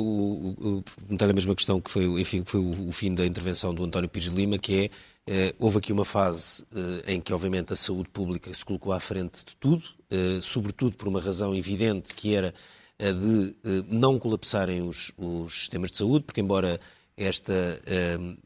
perguntar a mesma questão que foi, enfim, foi o, o, fim da intervenção do António Pires Lima, que é, uh, houve aqui uma fase em que, obviamente, a saúde pública se colocou à frente de tudo, sobretudo por uma razão evidente, que era a de não colapsarem os, os sistemas de saúde, porque embora esta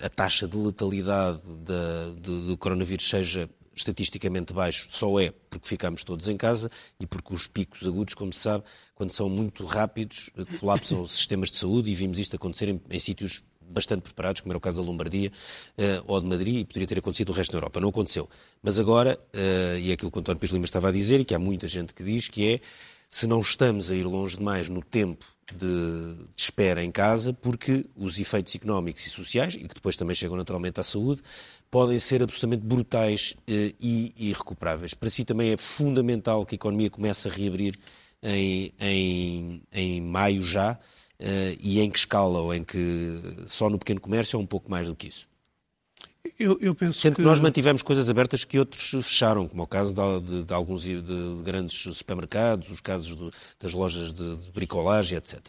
a taxa de letalidade da, do, do coronavírus seja estatisticamente baixo só é porque ficamos todos em casa e porque os picos agudos, como se sabe, quando são muito rápidos, eh, colapsam os sistemas de saúde e vimos isto acontecer em, em sítios bastante preparados, como era o caso da Lombardia uh, ou de Madrid, e poderia ter acontecido no resto da Europa. Não aconteceu. Mas agora, uh, e é aquilo que o António Pires Lima estava a dizer, e que há muita gente que diz, que é se não estamos a ir longe demais no tempo de, de, espera em casa, porque os efeitos económicos e sociais, e que depois também chegam naturalmente à saúde, podem ser absolutamente brutais eh, e irrecuperáveis. Para si também é fundamental que a economia comece a reabrir em, em, em maio já, eh, e em que escala, ou em que só no pequeno comércio é um pouco mais do que isso? Eu, eu penso Sendo que... que nós mantivemos coisas abertas que outros fecharam, como é o caso de, de, de alguns de, de, grandes supermercados, os casos das lojas de, bricolagem, etc.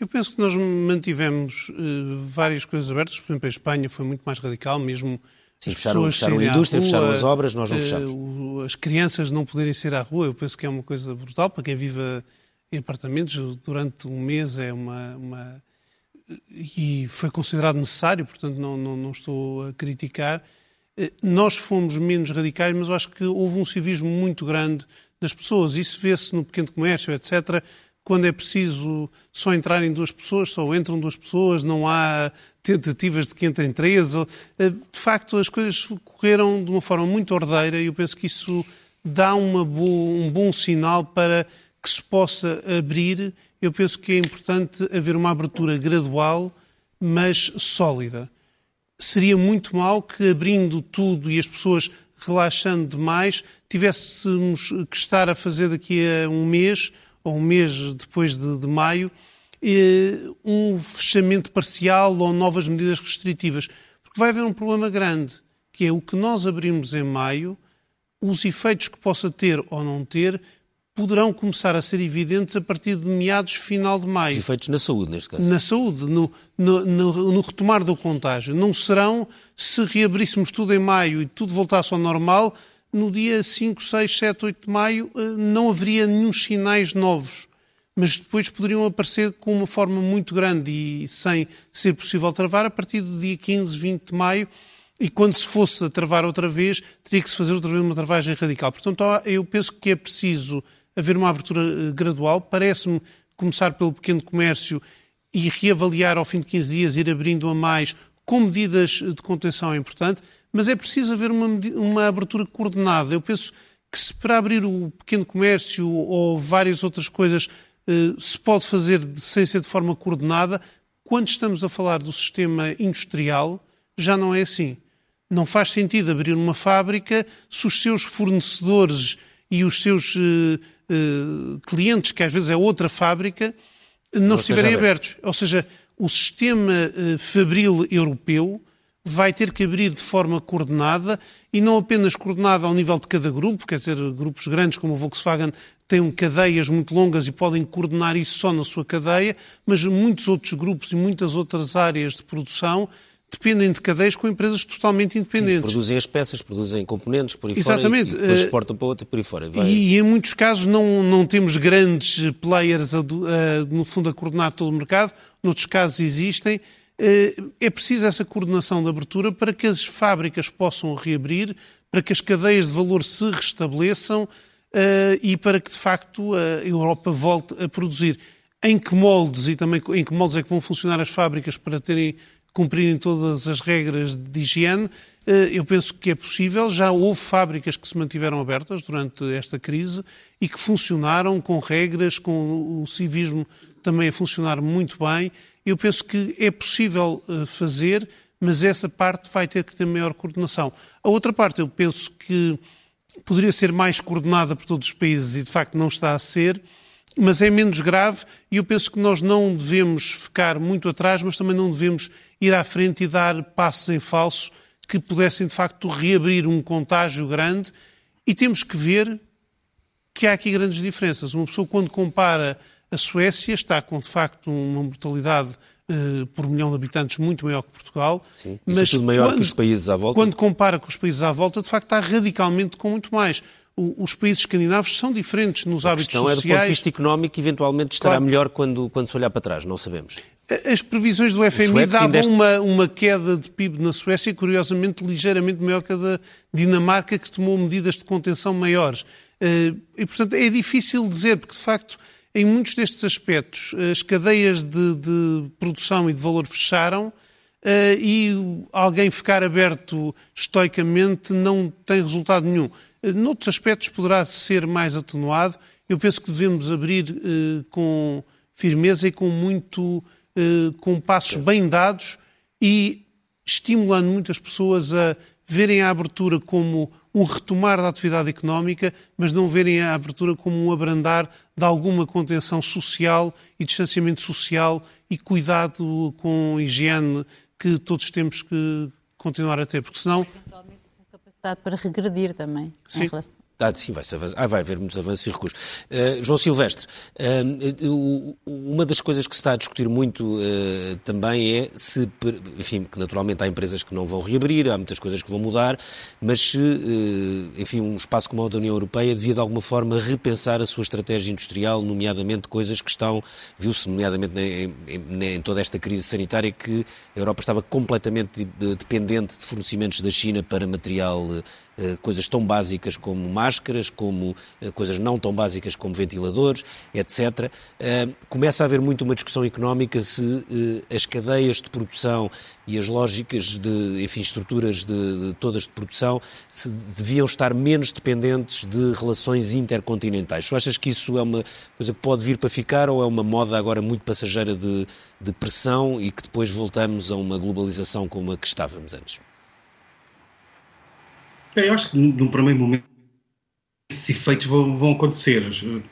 Eu penso que nós mantivemos uh, várias coisas abertas. Por exemplo, a Espanha foi muito mais radical, mesmo Sim, fecharam, fecharam a indústria, rua, fecharam as obras, nós não uh, fechamos. As crianças não poderem sair à rua, eu penso que é uma coisa brutal para quem vive em apartamentos. Durante um mês é uma, uma e foi considerado necessário, portanto não, não, não, estou a criticar. Eh, nós fomos menos radicais, mas eu acho que houve um civismo muito grande das pessoas. Isso vê-se no pequeno comércio, etc. Quando é preciso só entrarem duas pessoas, só entram duas pessoas, não há tentativas de que entrem três. Eh, de facto, as coisas correram de uma forma muito ordeira e eu penso que isso dá bo um bom sinal para que se possa abrir eu penso que é importante haver uma abertura gradual, mas sólida. Seria muito mal que, abrindo tudo e as pessoas relaxando demais, tivéssemos que estar a fazer daqui a um mês, ou um mês depois de, de maio, um fechamento parcial ou novas medidas restritivas. Porque vai haver um problema grande, que é o que nós abrimos em maio, os efeitos que possa ter ou não ter, poderão começar a ser evidentes a partir de meados final de maio. Os efeitos na saúde, neste caso. Na saúde, no, no, no, no, retomar do contágio. Não serão se reabríssemos tudo em maio e tudo voltasse ao normal, no dia 5, 6, 7, 8 de maio eh, não haveria nenhum sinais novos. Mas depois poderiam aparecer com uma forma muito grande e sem ser possível travar a partir do dia 15, 20 de maio. E quando se fosse a travar outra vez, teria que se fazer outra vez uma travagem radical. Portanto, eu penso que é preciso haver uma abertura eh, gradual. Parece-me começar pelo pequeno comércio e reavaliar ao fim de 15 dias, ir abrindo a mais com medidas de contenção é importante, mas é preciso haver uma, uma abertura coordenada. Eu penso que se para abrir o pequeno comércio ou várias outras coisas eh, se pode fazer sem ser de forma coordenada, quando estamos a falar do sistema industrial, já não é assim. Não faz sentido abrir uma fábrica se os seus fornecedores e os seus uh, uh, clientes, que às vezes é outra fábrica, não, estiverem abertos. Ou seja, o sistema uh, fabril europeu vai ter que abrir de forma coordenada e não apenas coordenada ao nível de cada grupo, quer dizer, grupos grandes como o Volkswagen têm cadeias muito longas e podem coordenar isso só na sua cadeia, mas muitos outros grupos e muitas outras áreas de produção dependem de cadeias com empresas totalmente independentes. Sim, produzem as peças, produzem componentes por aí Exatamente. fora e, depois exportam para outro por aí fora. Vai. E, em muitos casos não, não temos grandes players a, a, no fundo a coordenar todo o mercado, noutros casos existem. Eh, é preciso essa coordenação de abertura para que as fábricas possam reabrir, para que as cadeias de valor se restabeleçam, e para que, de facto, a Europa volte a produzir. Em que moldes e também em que moldes é que vão funcionar as fábricas para terem cumprirem todas as regras de higiene, eh, eu penso que é possível. Já houve fábricas que se mantiveram abertas durante esta crise e que funcionaram com regras, com o civismo também a funcionar muito bem. Eu penso que é possível eh, fazer, mas essa parte vai ter que ter maior coordenação. A outra parte, eu penso que poderia ser mais coordenada por todos os países e de facto não está a ser mas é menos grave e eu penso que nós não devemos ficar muito atrás, mas também não devemos ir à frente e dar passos em falso que pudessem de facto reabrir um contágio grande e temos que ver que há aqui grandes diferenças. Uma pessoa quando compara a Suécia está com de facto uma mortalidade uh, por milhão de habitantes muito maior que Portugal. Sim, mas tudo maior quando, que os países à volta. Quando compara com os países à volta, de facto está radicalmente com muito mais os países escandinavos são diferentes nos a hábitos sociais. A questão é do ponto de vista económico, eventualmente estará claro. melhor quando, quando se olhar para trás, não sabemos. As previsões do FMI davam deste... uma, uma queda de PIB na Suécia, curiosamente, ligeiramente maior que a da Dinamarca, que tomou medidas de contenção maiores. Eh, e, portanto, é difícil dizer, porque, de facto, em muitos destes aspectos, as cadeias de, de produção e de valor fecharam eh, e alguém ficar aberto estoicamente não tem resultado nenhum. Noutros aspectos poderá ser mais atenuado. Eu penso que devemos abrir eh, com firmeza e com muito eh, com passos bem dados e estimulando muitas pessoas a verem a abertura como um retomar da atividade económica, mas não verem a abertura como um abrandar de alguma contenção social e distanciamento social e cuidado com higiene que todos temos que continuar a ter, porque senão capacidade para regredir também. Sim. Relação... Ah, sim, vai, ah, vai haver muitos avanços e recursos. Uh, João Silvestre, uh, uma das coisas que se está a discutir muito uh, também é se, enfim, que naturalmente há empresas que não vão reabrir, há muitas coisas que vão mudar, mas se, enfim, um espaço como o da União Europeia devia de alguma forma repensar a sua estratégia industrial, nomeadamente coisas que estão, viu-se nomeadamente em, em, em, toda esta crise sanitária, que a Europa estava completamente dependente de fornecimentos da China para material coisas tão básicas como máscaras, como eh, coisas não tão básicas como ventiladores, etc. Eh, começa a haver muito uma discussão económica se as cadeias de produção e as lógicas de, enfim, estruturas de, de todas de produção se deviam estar menos dependentes de relações intercontinentais. Tu achas que isso é uma coisa que pode vir para ficar ou é uma moda agora muito passageira de, de pressão e que depois voltamos a uma globalização como a que estávamos antes? Eu acho que num primeiro momento esses efeitos vão, vão acontecer,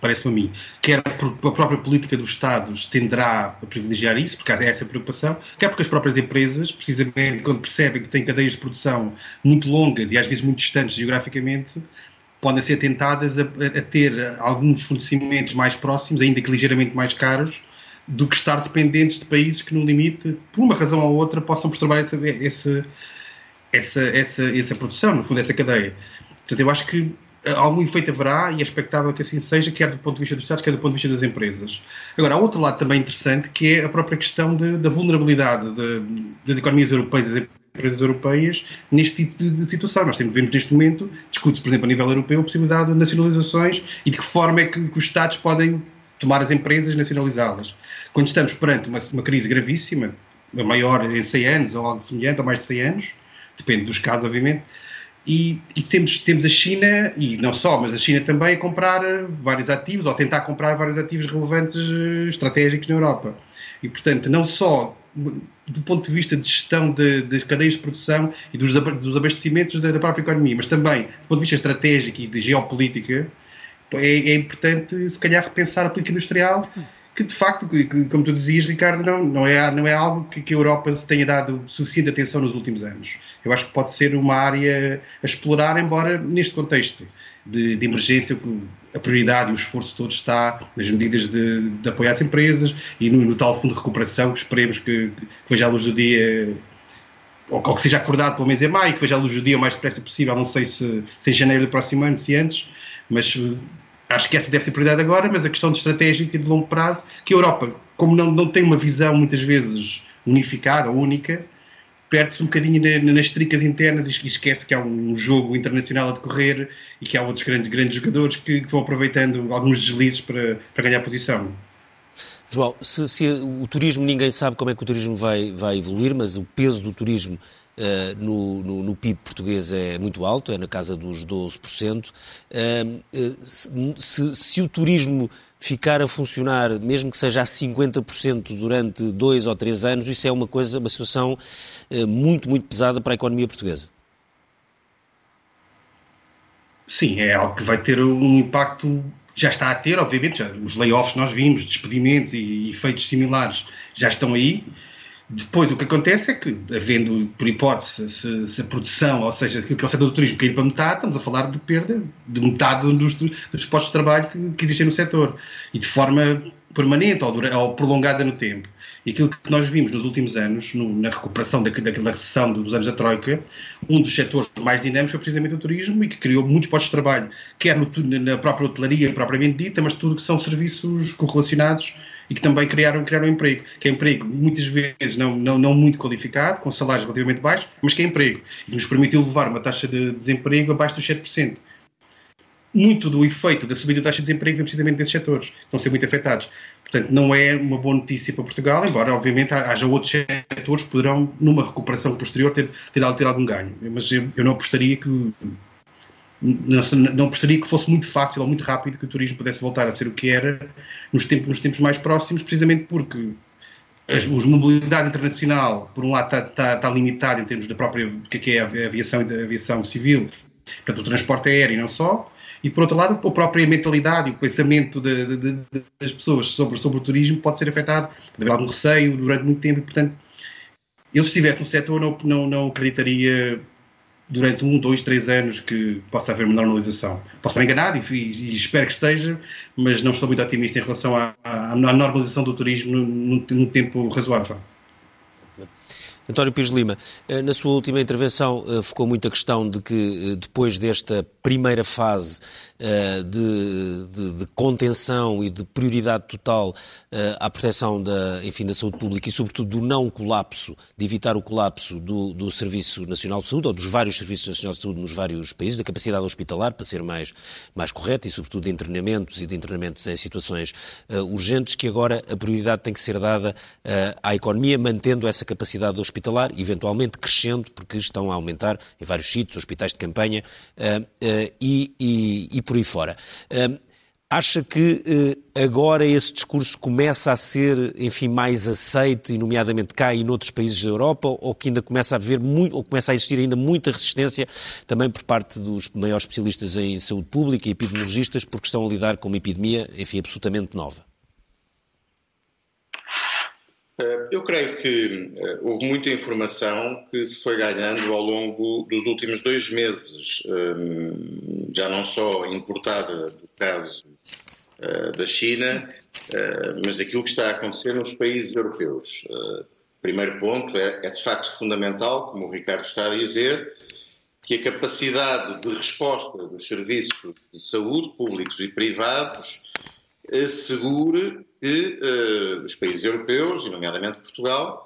parece-me a mim. Quer a própria política dos Estados tenderá a privilegiar isso, porque há essa preocupação, quer porque as próprias empresas, precisamente quando percebem que têm cadeias de produção muito longas e às vezes muito distantes geograficamente, podem ser tentadas a, a ter alguns fornecimentos mais próximos, ainda que ligeiramente mais caros, do que estar dependentes de países que, no limite, por uma razão ou outra, possam perturbar essa, essa, essa, essa, essa produção, no fundo, essa cadeia. Portanto, eu acho que eh, algum efeito haverá e é expectável que assim seja, quer do ponto de vista dos Estados, quer do ponto de vista das empresas. Agora, há outro lado também interessante, que é a própria questão de, da vulnerabilidade de, das economias europeias, das empresas europeias, neste tipo de, de situação. Nós temos, vemos neste momento, discute-se, por exemplo, a nível europeu, a possibilidade de nacionalizações e de que forma é que, que os Estados podem tomar as empresas e nacionalizá-las. Quando estamos perante uma, uma crise gravíssima, maior em 100 anos, ou algo semelhante, ou mais de 100 anos, depende dos casos, obviamente. E, e, temos, temos a China, e não só, mas a China também a comprar vários ativos, ou tentar comprar vários ativos relevantes eh, estratégicos na Europa. E, portanto, não só do ponto de vista de gestão das cadeias de produção e dos, dos abastecimentos da, da, própria economia, mas também do ponto de vista estratégico e de geopolítica, é, é importante, se calhar, repensar a política industrial que de facto, como tu dizias, Ricardo, não, não, é, não é algo que, que a Europa tenha dado suficiente atenção nos últimos anos. Eu acho que pode ser uma área a explorar, embora neste contexto de, de emergência, a prioridade e o esforço todo está nas medidas de, de apoio às empresas e no, no, tal fundo de recuperação que esperemos que, que veja a luz do dia ou que seja acordado pelo menos em maio, que veja a luz do dia o mais depressa possível, não sei se, se em janeiro do próximo ano, se antes, mas acho que essa deve ser prioridade agora, mas a questão de estratégica e de longo prazo, que a Europa, como não, não tem uma visão muitas vezes unificada única, perde-se um bocadinho nas tricas internas e esquece que há um jogo internacional a decorrer e que há outros grandes, grandes jogadores que, que vão aproveitando alguns deslizes para, para ganhar posição. João, se, se, o turismo, ninguém sabe como é que o turismo vai, vai evoluir, mas o peso do turismo uh, no, no, no, PIB português é muito alto, é na casa dos 12%. Uh, uh, se, se, o turismo ficar a funcionar, mesmo que seja a 50% durante dois ou três anos, isso é uma coisa, uma situação eh, muito, muito pesada para a economia portuguesa. Sim, é algo que vai ter um impacto já está a ter, obviamente, já, os layoffs nós vimos, despedimentos e efeitos similares já estão aí. Depois o que acontece é que, havendo, por hipótese, se, se a produção, ou seja, aquilo que é o setor do turismo, cair para metade, estamos a falar de perda de metade dos, dos postos de trabalho que, que, existem no setor. E de forma permanente ou, dura, ou prolongada no tempo. E aquilo que nós vimos nos últimos anos, no, na recuperação daquela, daquela recessão dos anos da Troika, um dos setores mais dinâmicos foi precisamente o turismo e que criou muitos postos de trabalho, quer no, na própria hotelaria propriamente dita, mas tudo que são serviços correlacionados e que também criaram, criaram emprego. Que é emprego, muitas vezes, não, não, não muito qualificado, com salários relativamente baixos, mas que é emprego. E nos permitiu levar uma taxa de desemprego abaixo dos 7% muito do efeito da subida da taxa de desemprego vem precisamente desses setores, que a ser muito afetados. Portanto, não é uma boa notícia para Portugal, embora, obviamente, haja outros setores que poderão, numa recuperação posterior, ter, ter, ter algum ganho. Mas eu, eu não apostaria que não, apostaria que fosse muito fácil ou muito rápido que o turismo pudesse voltar a ser o que era nos tempos, nos tempos mais próximos, precisamente porque a mobilidade internacional, por um lado, está, está, está limitado em termos da própria, do que é, é a aviação da aviação civil, portanto, o transporte aéreo e não só, e por outro lado, a própria mentalidade e o pensamento de, de, de, das pessoas sobre, sobre o turismo pode ser afetado, pode haver algum receio durante muito tempo, e portanto, eu se estivesse no setor não, não, não acreditaria durante um, dois, três anos que possa haver uma normalização. Posso estar enganado e, e, espero que esteja, mas não estou muito otimista em relação à, à, à normalização do turismo num, num tempo razoável. António Pires Lima, eh, na sua última intervenção eh, focou muito a questão de que eh, depois desta primeira fase de, de, de contenção e de prioridade total à proteção da, enfim, da saúde pública e sobretudo do não colapso, de evitar o colapso do, do Serviço Nacional de Saúde ou dos vários Serviços Nacionais de Saúde nos vários países, da capacidade hospitalar para ser mais, mais correta e sobretudo de internamentos e de internamentos em situações urgentes, que agora a prioridade tem que ser dada à economia, mantendo essa capacidade hospitalar eventualmente crescendo, porque estão a aumentar em vários sítios, hospitais de campanha e, e, e, por aí fora. Uh, acha que agora esse discurso começa a ser, enfim, mais aceite, e nomeadamente cá e noutros países da Europa, ou que ainda começa a haver muito, ou começa a existir ainda muita resistência também por parte dos maiores especialistas em saúde pública e epidemiologistas, porque estão a lidar com uma epidemia, enfim, absolutamente nova? Eh, eu creio que eh, houve muita informação que se foi ganhando ao longo dos últimos dois meses, ehm, já não só importada do caso eh, da China, mas daquilo que está a acontecer nos países europeus. Primeiro ponto é, é de facto fundamental, como o Ricardo está a dizer, que a capacidade de resposta dos serviços de saúde, públicos e privados, assegure que uh, os países europeus, nomeadamente Portugal, uh,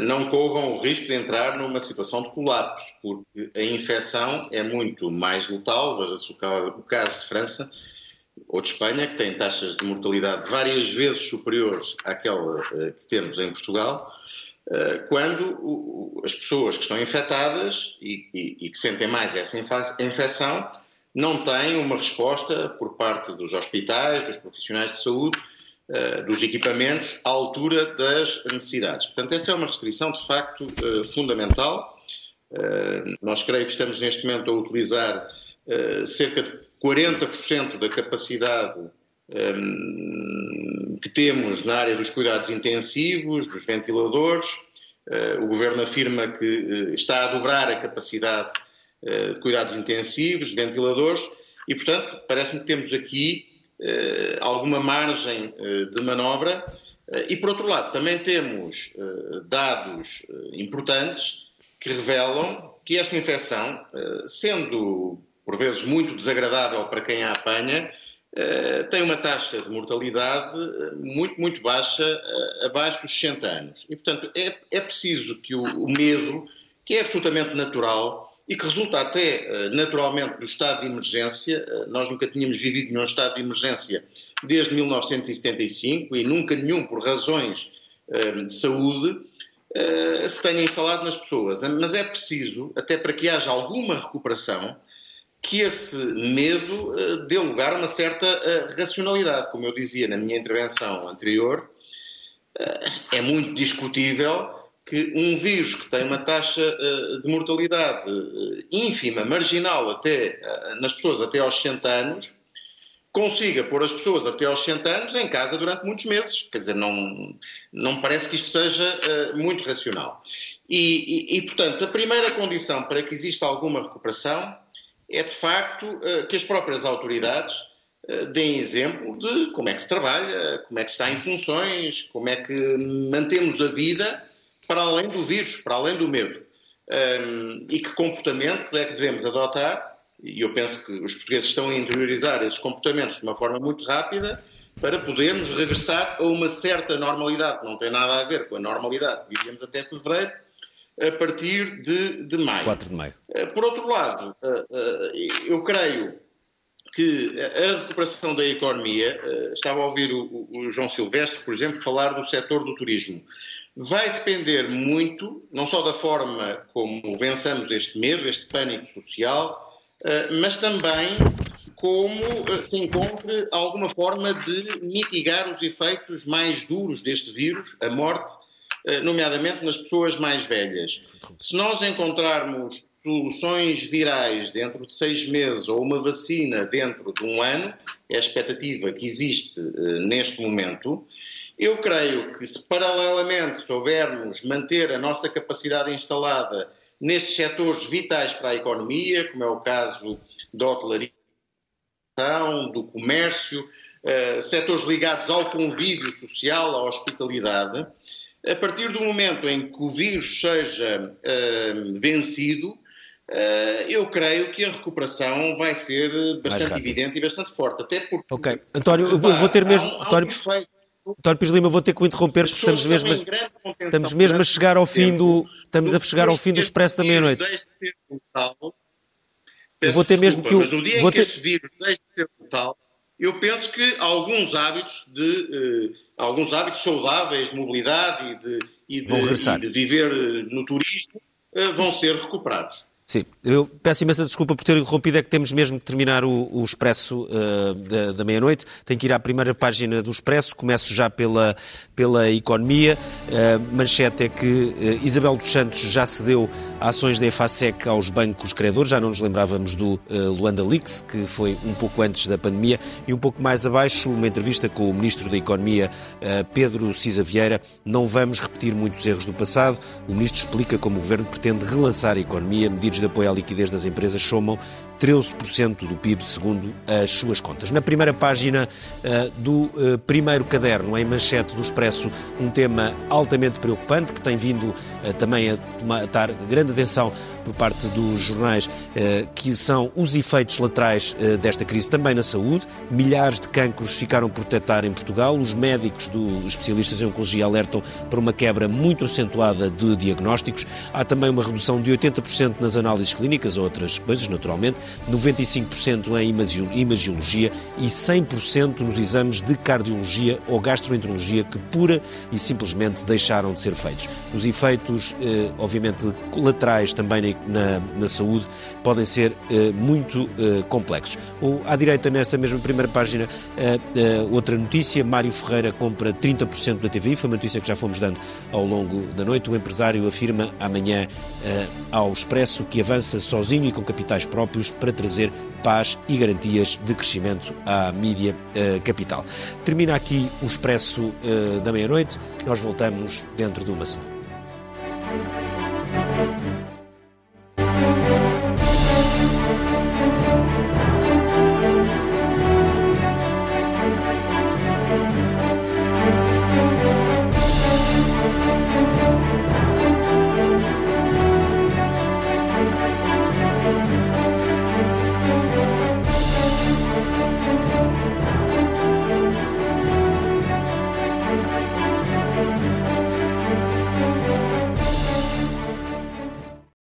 não corram o risco de entrar numa situação de colapso, porque a infecção é muito mais letal, veja-se o caso de França ou de Espanha, que têm taxas de mortalidade várias vezes superiores àquela uh, que temos em Portugal, quando o, as pessoas que estão infectadas e, e, e que sentem mais essa infecção não têm uma resposta por parte dos hospitais, dos profissionais de saúde, eh, dos equipamentos à altura das necessidades. Portanto, essa é uma restrição de facto eh, fundamental. Eh, nós creio que estamos neste momento a utilizar cerca de 40% da capacidade que temos na área dos cuidados intensivos, dos ventiladores. O governo afirma que está a dobrar a capacidade de cuidados intensivos, de ventiladores, e, portanto, parece-me que temos aqui eh, alguma margem eh, de manobra. Eh, e, por outro lado, também temos dados importantes que revelam que esta infecção, sendo por vezes muito desagradável para quem a apanha, tem uma taxa de mortalidade muito, muito baixa, abaixo dos 60 anos. E, portanto, é, é preciso que o medo, que é absolutamente natural, e que resulta até naturalmente do estado de emergência. Nós nunca tínhamos vivido num estado de emergência desde 1975 e nunca nenhum por razões de saúde se tenham falado nas pessoas. Mas é preciso, até para que haja alguma recuperação, que esse medo dê lugar a uma certa racionalidade. Como eu dizia na minha intervenção anterior, é muito discutível que um vírus que tem uma taxa uh, de mortalidade uh, ínfima, marginal, até uh, nas pessoas até aos 60 anos, consiga pôr as pessoas até aos 60 anos em casa durante muitos meses. Quer dizer, não, não parece que isto seja muito racional. E, e, e, portanto, a primeira condição para que exista alguma recuperação é, de facto, que as próprias autoridades deem exemplo de como é que se trabalha, como é que se está em funções, como é que mantemos a vida para além do vírus, para além do medo. Um, e que comportamentos é que devemos adotar, e eu penso que os portugueses estão a interiorizar esses comportamentos de uma forma muito rápida, para podermos regressar a uma certa normalidade, não tem nada a ver com a normalidade vivíamos até fevereiro, a partir de, de maio. 4 de maio. Uh, por outro lado, uh, uh, eu creio que a recuperação da economia, estava a ouvir o, o João Silvestre, por exemplo, falar do setor do turismo vai depender muito, não só da forma como vençamos este medo, este pânico social, eh, mas também como eh, se encontre alguma forma de mitigar os efeitos mais duros deste vírus, a morte, eh, nomeadamente nas pessoas mais velhas. Se nós encontrarmos soluções virais dentro de seis meses ou uma vacina dentro de um ano, é a expectativa que existe neste momento, eu creio que se paralelamente soubermos manter a nossa capacidade instalada nestes setores vitais para a economia, como é o caso da hotelaria, do comércio, uh, setores ligados ao convívio social, à hospitalidade, a partir do momento em que o vírus seja uh, vencido, uh, eu creio que a recuperação vai ser bastante evidente e bastante forte. Até porque. Ok. António, eu vou, vou ter mesmo. Há um, António... efeito António Pires Lima, vou ter que o interromper porque estamos mesmo, a, estamos mesmo a chegar ao fim do estamos a chegar ao fim do expresso da meia-noite. Vou ter mesmo que o, mas no dia em que este vírus deixe de ser brutal, eu penso que alguns hábitos de uh, alguns hábitos saudáveis de mobilidade e de, e de, e de viver no turismo uh, vão ser recuperados. Sim, eu peço imensa desculpa por ter interrompido, é que temos mesmo que terminar o, o Expresso uh, da, da meia-noite. Tenho que ir à primeira página do Expresso, começo já pela, pela economia. Uh, manchete é que uh, Isabel dos Santos já cedeu ações da EFASEC aos bancos credores, já não nos lembrávamos do Luanda Leaks, que foi um pouco antes da pandemia, e um pouco mais abaixo, uma entrevista com o Ministro da Economia, Pedro Cisa Vieira. Não vamos repetir muitos erros do passado. O Ministro explica como o Governo pretende relançar a economia, medidas de apoio à liquidez das empresas somam 13% do PIB, segundo as suas contas. Na primeira página uh, do uh, primeiro caderno, em manchete do Expresso, um tema altamente preocupante que tem vindo uh, também a tomar grande atenção por parte dos jornais, que são os efeitos laterais desta crise também na saúde. Milhares de cancros ficaram por detectar em Portugal. Os médicos dos especialistas em oncologia alertam para uma quebra muito acentuada de diagnósticos. Há também uma redução de 80% nas análises clínicas, outras coisas, naturalmente. 95% em imagiologia e 100% nos exames de cardiologia ou gastroenterologia que pura e simplesmente deixaram de ser feitos. Os efeitos, eh, obviamente, colaterais também na, na saúde podem ser eh, muito eh, complexos. À direita, nessa mesma primeira página, outra notícia, Mário Ferreira compra 30% da TVI, foi uma notícia que já fomos dando ao longo da noite. O empresário afirma amanhã ao Expresso que avança sozinho e com capitais próprios para trazer paz e garantias de crescimento à mídia eh, capital. Termina aqui o Expresso eh, da Meia-Noite. Nós voltamos dentro de uma semana.